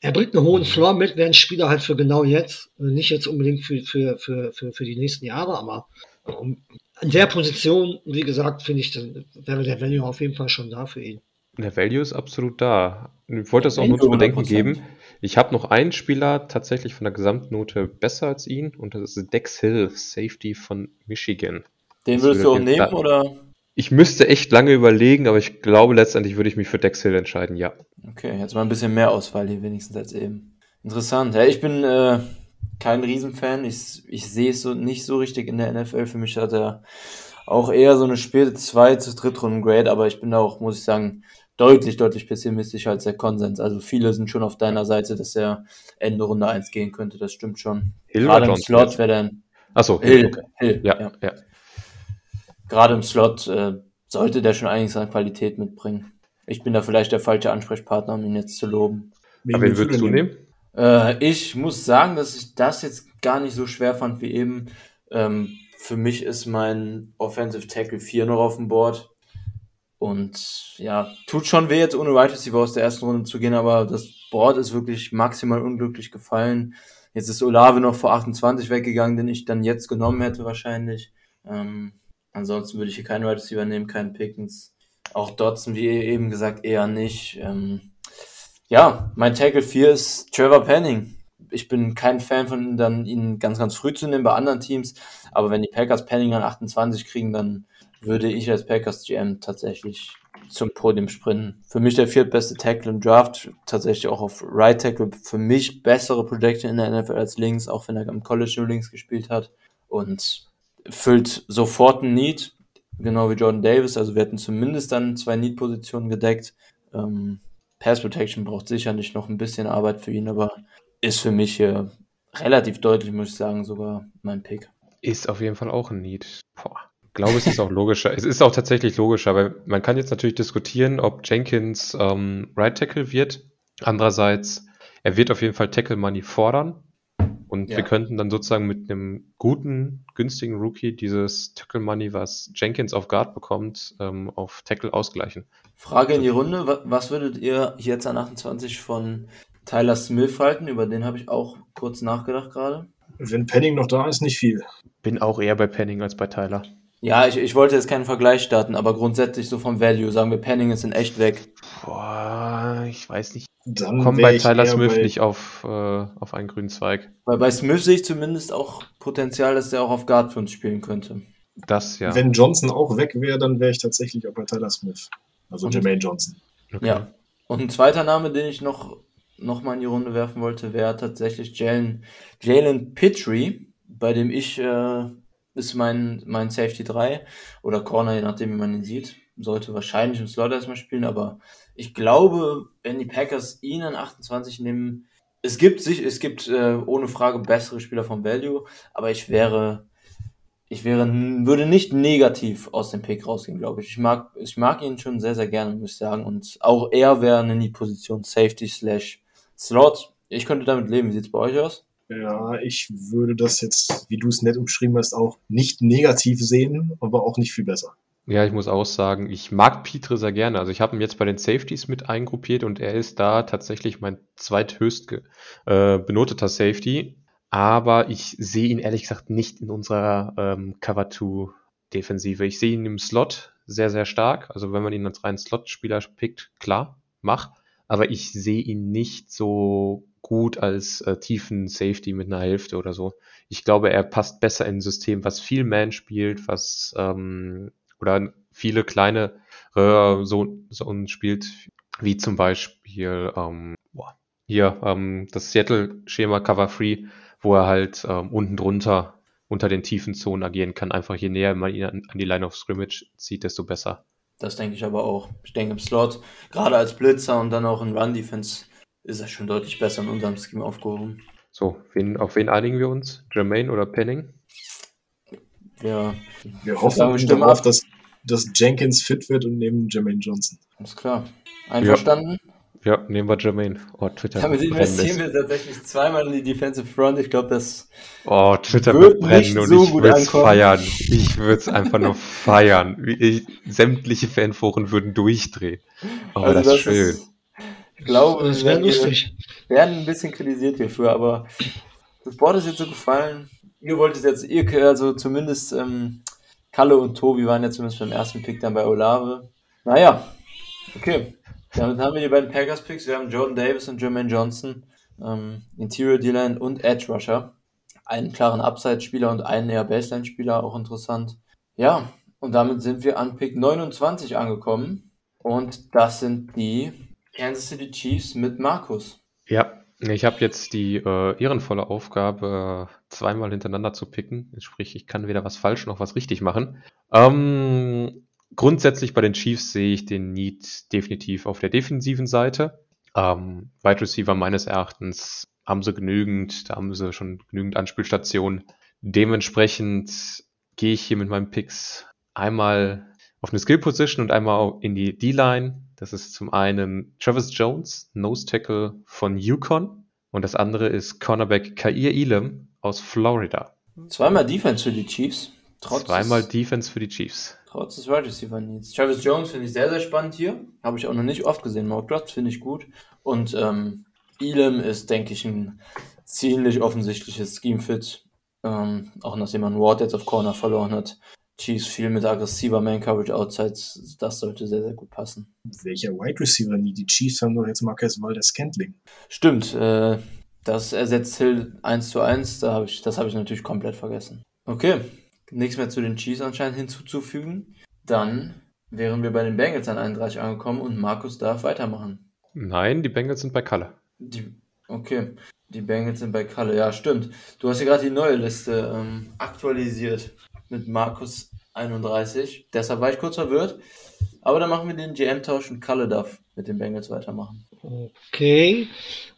Er bringt einen hohen Floor mit, wäre ein Spieler halt für genau jetzt, äh, nicht jetzt unbedingt für, für, für, für, für die nächsten Jahre, aber um, an der Position, wie gesagt, finde ich, dann wäre der Value auf jeden Fall schon da für ihn. Der Value ist absolut da. Ich wollte das auch nur zu bedenken 100%. geben. Ich habe noch einen Spieler tatsächlich von der Gesamtnote besser als ihn und das ist Dex Hill, Safety von Michigan. Den würdest du auch nehmen, jetzt- oder? Ich müsste echt lange überlegen, aber ich glaube letztendlich würde ich mich für Dex Hill entscheiden, ja. Okay, jetzt mal ein bisschen mehr Auswahl hier wenigstens als eben. Interessant. Ja, ich bin äh, kein Riesenfan. Ich, ich sehe es so nicht so richtig in der NFL. Für mich hat er auch eher so eine späte zweite, drittrunden Grade, aber ich bin da auch, muss ich sagen, deutlich, deutlich pessimistischer als der Konsens. Also viele sind schon auf deiner Seite, dass er Ende Runde 1 gehen könnte. Das stimmt schon. Hill Gerade oder im Slot wäre dann Achso, Hill. Hill, okay. Hill, Ja, ja. ja. Gerade im Slot äh, sollte der schon einiges an Qualität mitbringen. Ich bin da vielleicht der falsche Ansprechpartner, um ihn jetzt zu loben. Wen Aber wen würdest du nehmen? Äh, ich muss sagen, dass ich das jetzt gar nicht so schwer fand wie eben. Ähm, für mich ist mein Offensive Tackle 4 noch auf dem Board. Und ja, tut schon weh, jetzt ohne Wide Receiver aus der ersten Runde zu gehen, aber das Board ist wirklich maximal unglücklich gefallen. Jetzt ist Olave noch vor 28 weggegangen, den ich dann jetzt genommen hätte wahrscheinlich. Ähm, ansonsten würde ich hier keinen Wide Receiver nehmen, keinen Pickens. Auch Dotson, wie eben gesagt, eher nicht. Ähm, ja, mein Tackle 4 ist Trevor Penning. Ich bin kein Fan von dann ihn ganz, ganz früh zu nehmen bei anderen Teams, aber wenn die Packers Penning an 28 kriegen, dann würde ich als Packers GM tatsächlich zum Podium sprinten. Für mich der viertbeste Tackle im Draft, tatsächlich auch auf Right Tackle. Für mich bessere Projection in der NFL als links, auch wenn er am College nur links gespielt hat. Und füllt sofort ein Need, genau wie Jordan Davis. Also wir hätten zumindest dann zwei Need-Positionen gedeckt. Ähm, Pass Protection braucht sicherlich noch ein bisschen Arbeit für ihn, aber ist für mich hier relativ deutlich, muss ich sagen, sogar mein Pick. Ist auf jeden Fall auch ein Need. Boah. Ich glaube, es ist auch logischer. Es ist auch tatsächlich logischer, weil man kann jetzt natürlich diskutieren, ob Jenkins ähm, Right Tackle wird. Andererseits, er wird auf jeden Fall Tackle Money fordern. Und Ja. wir könnten dann sozusagen mit einem guten, günstigen Rookie dieses Tackle Money, was Jenkins auf Guard bekommt, ähm, auf Tackle ausgleichen. Frage in die Runde, wa- was würdet ihr jetzt an 28 von Tyler Smith halten? Über den habe ich auch kurz nachgedacht gerade. Wenn Penning noch da ist, nicht viel. Bin auch eher bei Penning als bei Tyler. Ja, ich, ich wollte jetzt keinen Vergleich starten, aber grundsätzlich so vom Value sagen wir, Penning ist in echt weg. Boah, ich weiß nicht. Dann Komm wär bei Tyler Smith bei- nicht auf, äh, auf einen grünen Zweig. Weil bei Smith sehe ich zumindest auch Potenzial, dass der auch auf Guard für uns spielen könnte. Das ja. Wenn Johnson auch weg wäre, dann wäre ich tatsächlich auch bei Tyler Smith. Also Und- Jermaine Johnson. Okay. Ja. Und ein zweiter Name, den ich noch, noch mal in die Runde werfen wollte, wäre tatsächlich Jalen, Jalen Petrie, bei dem ich, äh, ist mein, mein Safety 3 oder Corner, je nachdem, wie man ihn sieht. Sollte wahrscheinlich im Slot erstmal spielen, aber ich glaube, wenn die Packers ihn an 28 nehmen, es gibt sich, es gibt äh, ohne Frage bessere Spieler vom Value, aber ich wäre, ich wäre, würde nicht negativ aus dem Pick rausgehen, glaube ich. Ich mag, ich mag ihn schon sehr, sehr gerne, muss ich sagen. Und auch er wäre in die Position Safety slash Slot. Ich könnte damit leben. Wie sieht's bei euch aus? Ja, ich würde das jetzt, wie du es nett umschrieben hast, auch nicht negativ sehen, aber auch nicht viel besser. Ja, ich muss auch sagen, ich mag Pitre sehr gerne. Also ich habe ihn jetzt bei den Safeties mit eingruppiert und er ist da tatsächlich mein zweithöchst äh, benoteter Safety. Aber ich sehe ihn ehrlich gesagt nicht in unserer ähm, Cover 2 Defensive. Ich sehe ihn im Slot sehr, sehr stark. Also wenn man ihn als reinen Slot-Spieler pickt, klar, mach. Aber ich sehe ihn nicht so gut als äh, tiefen Safety mit einer Hälfte oder so. Ich glaube, er passt besser in ein System, was viel Man spielt, was ähm, oder viele kleine äh, so, so spielt, wie zum Beispiel ähm, boah, hier ähm, das Seattle-Schema Cover Free, wo er halt ähm, unten drunter unter den tiefen Zonen agieren kann. Einfach je näher man ihn an, an die Line of Scrimmage zieht, desto besser. Das denke ich aber auch. Ich denke im Slot, gerade als Blitzer und dann auch in Run-Defense, ist er schon deutlich besser in unserem Scheme aufgehoben. So, wen, auf wen einigen wir uns? Jermaine oder Penning? Ja, Wir hoffen wir stimmen darauf, ab. dass, dass Jenkins fit wird und nehmen Jermaine Johnson. ist klar. Einverstanden? Ja, nehmen wir Jermaine. Oh, Twitter Damit investieren wir tatsächlich zweimal in die Defensive Front. Ich glaube, das Oh, Twitter Wird nicht brennen und so ich gut würde es ankommen. feiern. Ich würde es einfach nur feiern. Ich, sämtliche Fanforen würden durchdrehen. Oh, Also das ist schön. ich glaube, Das wäre wir lustig. werden ein bisschen kritisiert hierfür, aber das Board ist jetzt so gefallen. Ihr wolltet jetzt, ihr, also zumindest ähm, Kalle und Tobi waren ja zumindest beim ersten Pick dann bei Olave. Naja, okay. Damit haben wir die beiden Packers-Picks. Wir haben Jordan Davis und Jermaine Johnson, ähm, Interior D-Line und Edge Rusher. Einen klaren Upside-Spieler und einen eher Baseline-Spieler, auch interessant. Ja, und damit sind wir an Pick 29 angekommen. Und das sind die Kansas City Chiefs mit Markus. Ja, ich habe jetzt die äh, ehrenvolle Aufgabe, zweimal hintereinander zu picken. Sprich, ich kann weder was falsch noch was richtig machen. Ähm, grundsätzlich bei den Chiefs sehe ich den Need definitiv auf der defensiven Seite. Ähm, Wide Receiver meines Erachtens haben sie genügend, da haben sie schon genügend Anspielstationen. Dementsprechend gehe ich hier mit meinen Picks einmal auf eine Skill Position und einmal in die D-Line. Das ist zum einen Travis Jones, Nose Tackle von Yukon. Und das andere ist Cornerback Kair Elam aus Florida. Zweimal Defense für die Chiefs. Trotz Zweimal des, Defense für die Chiefs. trotz des Wide Receiver Needs. Travis Jones finde ich sehr, sehr spannend hier. Habe ich auch noch nicht oft gesehen. Mock Drafts finde ich gut. Und ähm, Elam ist, denke ich, ein ziemlich offensichtliches Scheme-Fit. Ähm, auch nachdem man Ward jetzt auf Corner verloren hat. Chiefs viel mit aggressiver Man-Coverage outside. Das sollte sehr, sehr gut passen. Welcher Wide Receiver nie? Die Chiefs haben doch jetzt Marquez Valdez Scantling. Stimmt, äh, das ersetzt Hill 1 zu 1, da hab ich, das habe ich natürlich komplett vergessen. Okay, nichts mehr zu den Chiefs anscheinend hinzuzufügen. Dann wären wir bei den Bengals an 31 angekommen und Markus darf weitermachen. Nein, die Bengals sind bei Kalle. Die, okay, die Bengals sind bei Kalle, ja stimmt. Du hast ja gerade die neue Liste ähm, aktualisiert mit Markus 31, deshalb war ich kurz verwirrt. Aber dann machen wir den GM-Tausch und Kalle darf mit den Bengals weitermachen. Okay.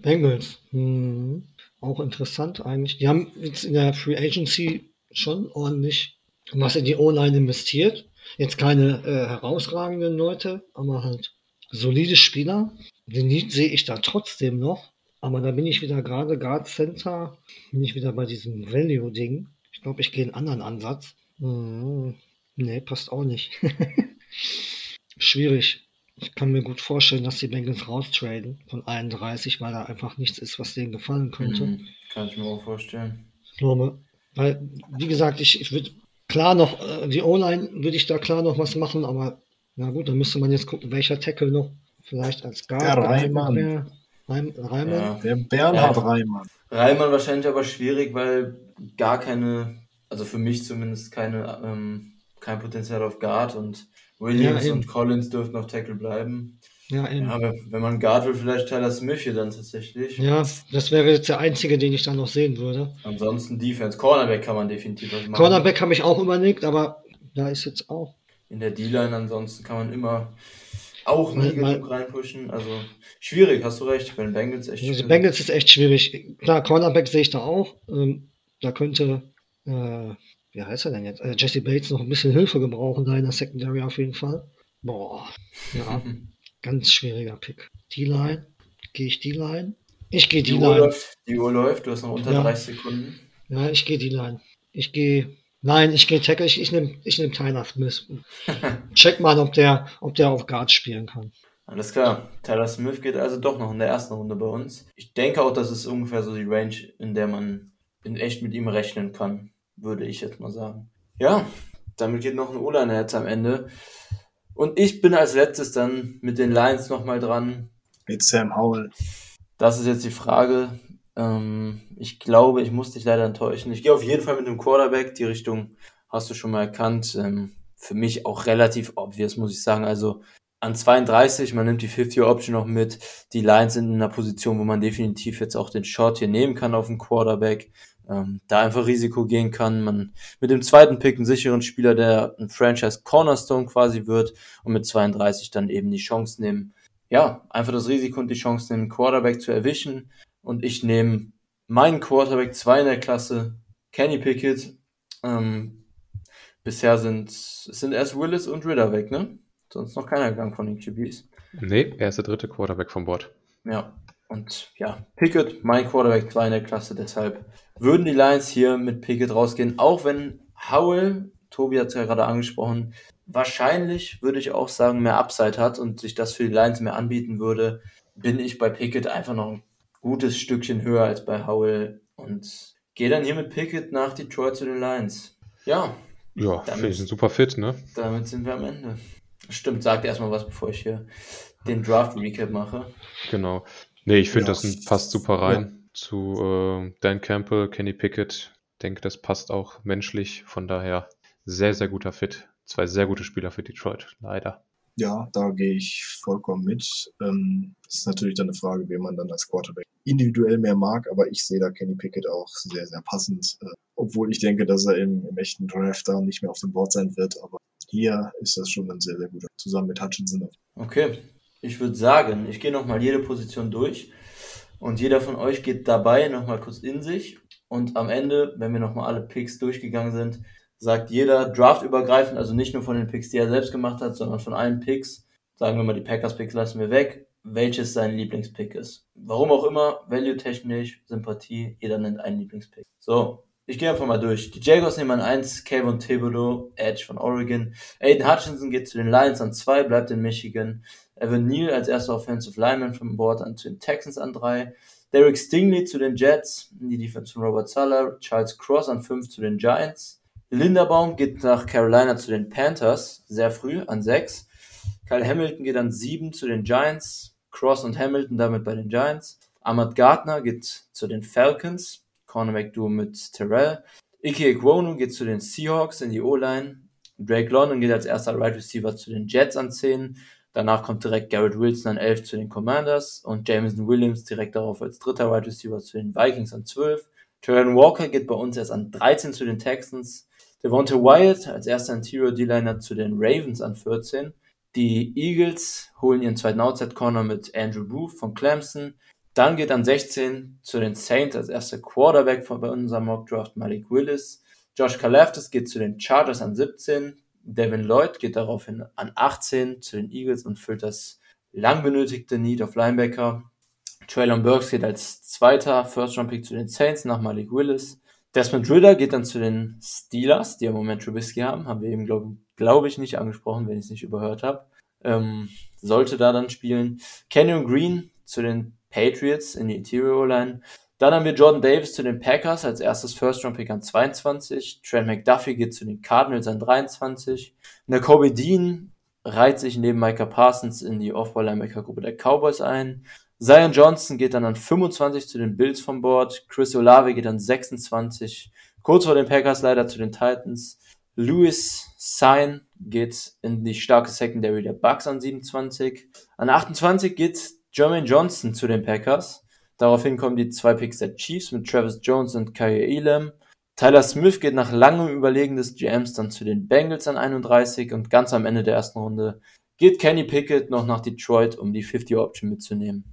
Bengals. Hm. Auch interessant eigentlich. Die haben jetzt in der Free Agency schon ordentlich was in die O-Line investiert. Jetzt keine äh, herausragenden Leute, aber halt solide Spieler. Den Need sehe ich da trotzdem noch. Aber da bin ich wieder gerade Guard Center, bin ich wieder bei diesem Value-Ding. Ich glaube, ich gehe einen anderen Ansatz. Hm. Nee, passt auch nicht. Schwierig. Ich kann mir gut vorstellen, dass die Bengals raustraden von 31, weil da einfach nichts ist, was denen gefallen könnte. Mhm, kann ich mir auch vorstellen. glaube. Weil, wie gesagt, ich, ich würde klar noch, äh, die O-Line würde ich da klar noch was machen, aber na gut, dann müsste man jetzt gucken, welcher Tackle noch vielleicht als Guard. Der Reimann. Reim, Reimann? Ja. Der Bernhard Ja. Reimann. Reimann wahrscheinlich aber schwierig, weil gar keine, also für mich zumindest keine, ähm, kein Potenzial auf Guard und Williams Ja, und Collins dürften auf Tackle bleiben. Ja, eben. Ja, Ja, aber wenn man Guard will, vielleicht Tyler Smith hier dann tatsächlich. das wäre jetzt der einzige, den ich da noch sehen würde. Ansonsten Defense. Cornerback kann man definitiv was machen. Cornerback habe ich auch überlegt, aber da ist jetzt auch. In der D-Line ansonsten kann man immer auch nie genug reinpushen. Also schwierig, hast du recht. Bei den Bengals echt Also schwierig. Bengals ist echt schwierig. Klar, Cornerback sehe ich da auch. Ähm, da könnte, äh, wie heißt er denn jetzt? Äh, Jesse Bates noch ein bisschen Hilfe gebrauchen da in der Secondary auf jeden Fall. Boah, ja, ganz schwieriger Pick. D-Line, gehe ich D-Line? Ich gehe Die Uhr, D-Line. läuft, die Uhr läuft, du hast noch unter Ja. 30 Sekunden. Ja, ich gehe D-Line. Ich gehe, nein, ich gehe Tackle. Ich, ich nehme ich nehm Tyler Smith. Check mal, ob der, ob der auf Guard spielen kann. Alles klar. Tyler Smith geht also doch noch in der ersten Runde bei uns. Ich denke auch, das ist ungefähr so die Range, in der man in echt mit ihm rechnen kann, würde ich jetzt mal sagen. Ja, damit geht noch ein O-Liner jetzt am Ende. Und ich bin als letztes dann mit den Lions nochmal dran. Mit Sam Howell. Das ist jetzt die Frage. Ähm, ich glaube, ich muss dich leider enttäuschen. Ich gehe auf jeden Fall mit dem Quarterback. Die Richtung hast du schon mal erkannt. Ähm, für mich auch relativ obvious, muss ich sagen. Also an 32, man nimmt die 50-Option noch mit. Die Lions sind in einer Position, wo man definitiv jetzt auch den Shot hier nehmen kann auf den Quarterback. Ähm, da einfach Risiko gehen kann. Man mit dem zweiten Pick einen sicheren Spieler, der ein Franchise Cornerstone quasi wird und mit 32 dann eben die Chance nehmen, ja, einfach das Risiko und die Chance, den Quarterback zu erwischen. Und ich nehme meinen Quarterback 2 in der Klasse, Kenny Pickett. Ähm, bisher sind, es sind erst Willis und Ritter weg, ne? Sonst noch keiner gegangen von den QBs. Nee, er ist der dritte Quarterback vom Board. Ja, und ja, Pickett, mein Quarterback 2 in der Klasse, deshalb würden die Lions hier mit Pickett rausgehen, auch wenn Howell, Tobi hat es ja gerade angesprochen, wahrscheinlich würde ich auch sagen, mehr Upside hat und sich das für die Lions mehr anbieten würde, bin ich bei Pickett einfach noch ein gutes Stückchen höher als bei Howell und gehe dann hier mit Pickett nach Detroit zu den Lions. Ja, Ja, Damit- ein super Fit, ne? damit sind wir am Ende. Stimmt, sag erstmal was, bevor ich hier den Draft-Recap mache. Genau. Nee, ich finde, Ja. das passt super rein zu äh, Dan Campbell, Kenny Pickett. Denke, das passt auch menschlich. Von daher sehr, sehr guter Fit. Zwei sehr gute Spieler für Detroit, leider. Ja, da gehe ich vollkommen mit. Ähm, das ist natürlich dann eine Frage, wen man dann als Quarterback individuell mehr mag, aber ich sehe da Kenny Pickett auch sehr, sehr passend. Äh, obwohl ich denke, dass er im, im echten Draft da nicht mehr auf dem Board sein wird, aber hier ist das schon ein sehr, sehr guter. Zusammen mit Hutchinson. Okay, ich würde sagen, ich gehe nochmal jede Position durch und jeder von euch geht dabei nochmal kurz in sich und am Ende, wenn wir nochmal alle Picks durchgegangen sind, sagt jeder draftübergreifend, also nicht nur von den Picks, die er selbst gemacht hat, sondern von allen Picks, sagen wir mal, die Packers-Picks lassen wir weg, welches sein Lieblingspick ist. Warum auch immer, value-technisch, Sympathie, jeder nennt einen Lieblingspick. So, ich gehe einfach mal durch. Die Jaguars nehmen an 1, Kayvon Thibodeau, Edge von Oregon. Aiden Hutchinson geht zu den Lions an 2, bleibt in Michigan. Evan Neal als erster Offensive Lineman vom Board an zu den Texans an 3. Derek Stingley zu den Jets, die Defense von Robert Sala. Charles Cross an 5 zu den Giants. Linderbaum geht nach Carolina zu den Panthers, sehr früh, an 6. Kyle Hamilton geht an 7 zu den Giants. Cross und Hamilton damit bei den Giants. Ahmad Gardner geht zu den Falcons. Cornerback Duo mit Terrell. Ike Ekwonu geht zu den Seahawks in die O-Line. Drake London geht als erster Right Receiver zu den Jets an 10. Danach kommt direkt Garrett Wilson an 11 zu den Commanders und Jameson Williams direkt darauf als dritter Wide Receiver zu den Vikings an 12. Terran Walker geht bei uns erst an 13 zu den Texans. Devonta Wyatt als erster Interior D-Liner zu den Ravens an 14. Die Eagles holen ihren zweiten Outside Corner mit Andrew Booth von Clemson. Dann geht an 16 zu den Saints als erster Quarterback bei unserem Mock Draft Malik Willis. Josh Kalafdis geht zu den Chargers an 17. Devin Lloyd geht daraufhin an 18 zu den Eagles und füllt das lang benötigte Need auf Linebacker. Traylon Burks geht als zweiter First-Round-Pick zu den Saints nach Malik Willis. Desmond Ritter geht dann zu den Steelers, die im Moment Trubisky haben. Haben wir eben, glaube glaub ich, nicht angesprochen, wenn ich es nicht überhört habe. Ähm, sollte da dann spielen. Kenyon Green zu den Patriots in die Interior Line. Dann haben wir Jordan Davis zu den Packers als erstes First-Round-Pick an 22. Trent McDuffie geht zu den Cardinals an 23. Kobe Dean reiht sich neben Micah Parsons in die Off-Ball-Linebacker-Gruppe der Cowboys ein. Zion Johnson geht dann an 25 zu den Bills vom Board. Chris Olave geht an 26. Kurz vor den Packers leider zu den Titans. Louis Sign geht in die starke Secondary der Bucks an 27. An 28 geht Jermaine Johnson zu den Packers. Daraufhin kommen die zwei Picks der Chiefs mit Travis Jones und Kaya Elam. Tyler Smith geht nach langem Überlegen des GMs dann zu den Bengals an 31 und ganz am Ende der ersten Runde geht Kenny Pickett noch nach Detroit, um die 50-Option mitzunehmen.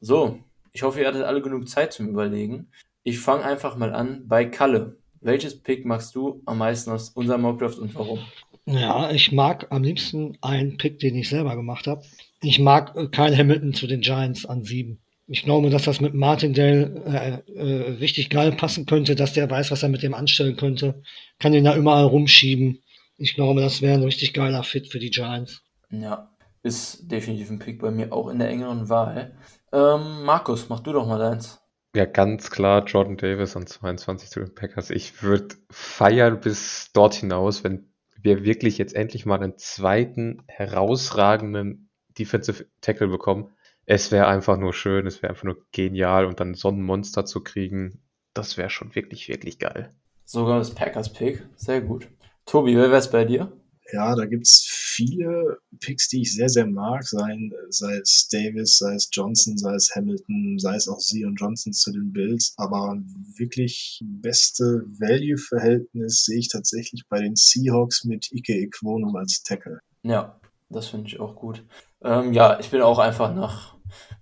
So, ich hoffe, ihr hattet alle genug Zeit zum Überlegen. Ich fange einfach mal an bei Kalle. Welches Pick magst du am meisten aus unserem Mockdraft und warum? Ja, ich mag am liebsten einen Pick, den ich selber gemacht habe. Ich mag Kyle Hamilton zu den Giants an sieben ich glaube, dass das mit Martindale äh, äh, richtig geil passen könnte, dass der weiß, was er mit dem anstellen könnte. Kann ihn da überall rumschieben. Ich glaube, das wäre ein richtig geiler Fit für die Giants. Ja, ist definitiv ein Pick bei mir auch in der engeren Wahl. Ähm, Markus, mach du doch mal deins. Ja, ganz klar, Jordan Davis und 22 zu den Packers. Ich würde feiern bis dort hinaus, wenn wir wirklich jetzt endlich mal einen zweiten herausragenden Defensive Tackle bekommen es wäre einfach nur schön, es wäre einfach nur genial und dann so ein Monster zu kriegen, das wäre schon wirklich, wirklich geil. Sogar das Packers-Pick, sehr gut. Tobi, wer wäre es bei dir? Ja, da gibt es viele Picks, die ich sehr, sehr mag, sei, sei es Davis, sei es Johnson, sei es Hamilton, sei es auch Sie und Johnson zu den Bills. Aber wirklich beste Value-Verhältnis sehe ich tatsächlich bei den Seahawks mit Ike Equonum als Tackle. Ja, das finde ich auch gut. Ähm, ja, ich bin auch einfach nach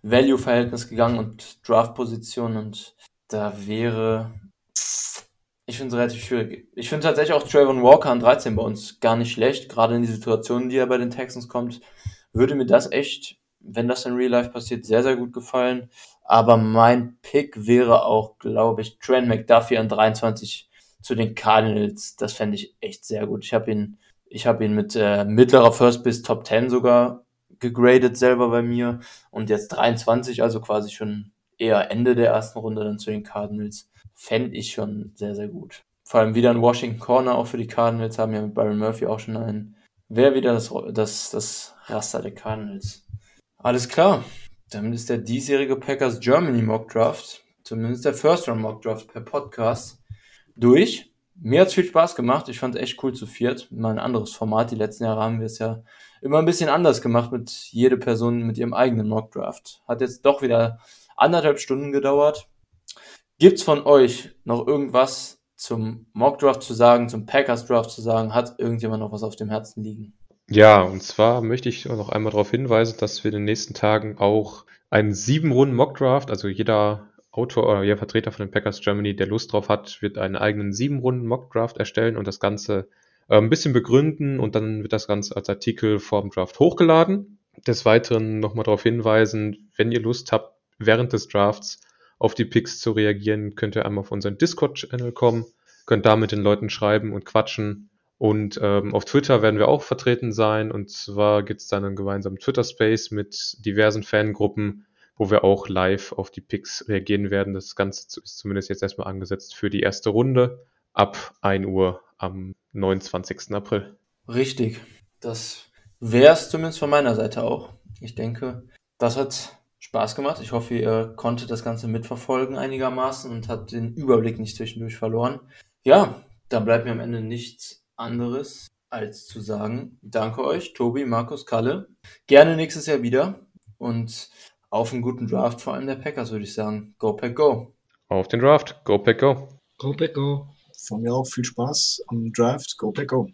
Value-Verhältnis gegangen und Draft-Position und da wäre, ich finde es relativ schwierig. Ich finde tatsächlich auch Trayvon Walker an 13 bei uns gar nicht schlecht, gerade in die Situation, die er bei den Texans kommt, würde mir das echt, wenn das in Real Life passiert, sehr, sehr gut gefallen. Aber mein Pick wäre auch, glaube ich, Trent McDuffie an 23 zu den Cardinals. Das fände ich echt sehr gut. Ich habe ihn, ich habe ihn mit äh, mittlerer First bis Top 10 sogar gegradet selber bei mir und jetzt 23, also quasi schon eher Ende der ersten Runde dann zu den Cardinals, fände ich schon sehr, sehr gut. Vor allem wieder ein Washington Corner auch für die Cardinals, haben ja mit Byron Murphy auch schon einen. Wäre wieder das, das, das Raster der Cardinals. Alles klar. Damit ist der diesjährige Packers Germany Mock Draft, zumindest der First Round Mock Draft per Podcast, durch. Mir hat es viel Spaß gemacht. Ich fand es echt cool zu viert. Mal ein anderes Format. Die letzten Jahre haben wir es ja immer ein bisschen anders gemacht mit jede Person mit ihrem eigenen Mockdraft. Hat jetzt doch wieder anderthalb Stunden gedauert. Gibt's von euch noch irgendwas zum Mockdraft zu sagen, zum Packers Draft zu sagen? Hat irgendjemand noch was auf dem Herzen liegen? Ja, und zwar möchte ich noch einmal darauf hinweisen, dass wir in den nächsten Tagen auch einen sieben Runden Mockdraft, also jeder Autor oder jeder Vertreter von den Packers Germany, der Lust drauf hat, wird einen eigenen sieben Runden Mockdraft erstellen und das Ganze äh, ein bisschen begründen und dann wird das Ganze als Artikel vorm Draft hochgeladen. Des Weiteren nochmal darauf hinweisen, wenn ihr Lust habt, während des Drafts auf die Picks zu reagieren, könnt ihr einmal auf unseren Discord-Channel kommen, könnt da mit den Leuten schreiben und quatschen. Und ähm, auf Twitter werden wir auch vertreten sein. Und zwar gibt es dann einen gemeinsamen Twitter-Space mit diversen Fangruppen, wo wir auch live auf die Picks reagieren werden. Das Ganze ist zumindest jetzt erstmal angesetzt für die erste Runde ab 1 Uhr am 29. April. Richtig. Das wäre es zumindest von meiner Seite auch. Ich denke, das hat Spaß gemacht. Ich hoffe, ihr konntet das Ganze mitverfolgen einigermaßen und habt den Überblick nicht zwischendurch verloren. Ja, da bleibt mir am Ende nichts anderes als zu sagen, danke euch, Tobi, Markus, Kalle. Gerne nächstes Jahr wieder und auf einen guten Draft, vor allem der Packers, würde ich sagen. Go Pack Go. Auf den Draft. Go Pack Go. Go Pack Go. Von mir auch viel Spaß am Draft. Go Pack Go.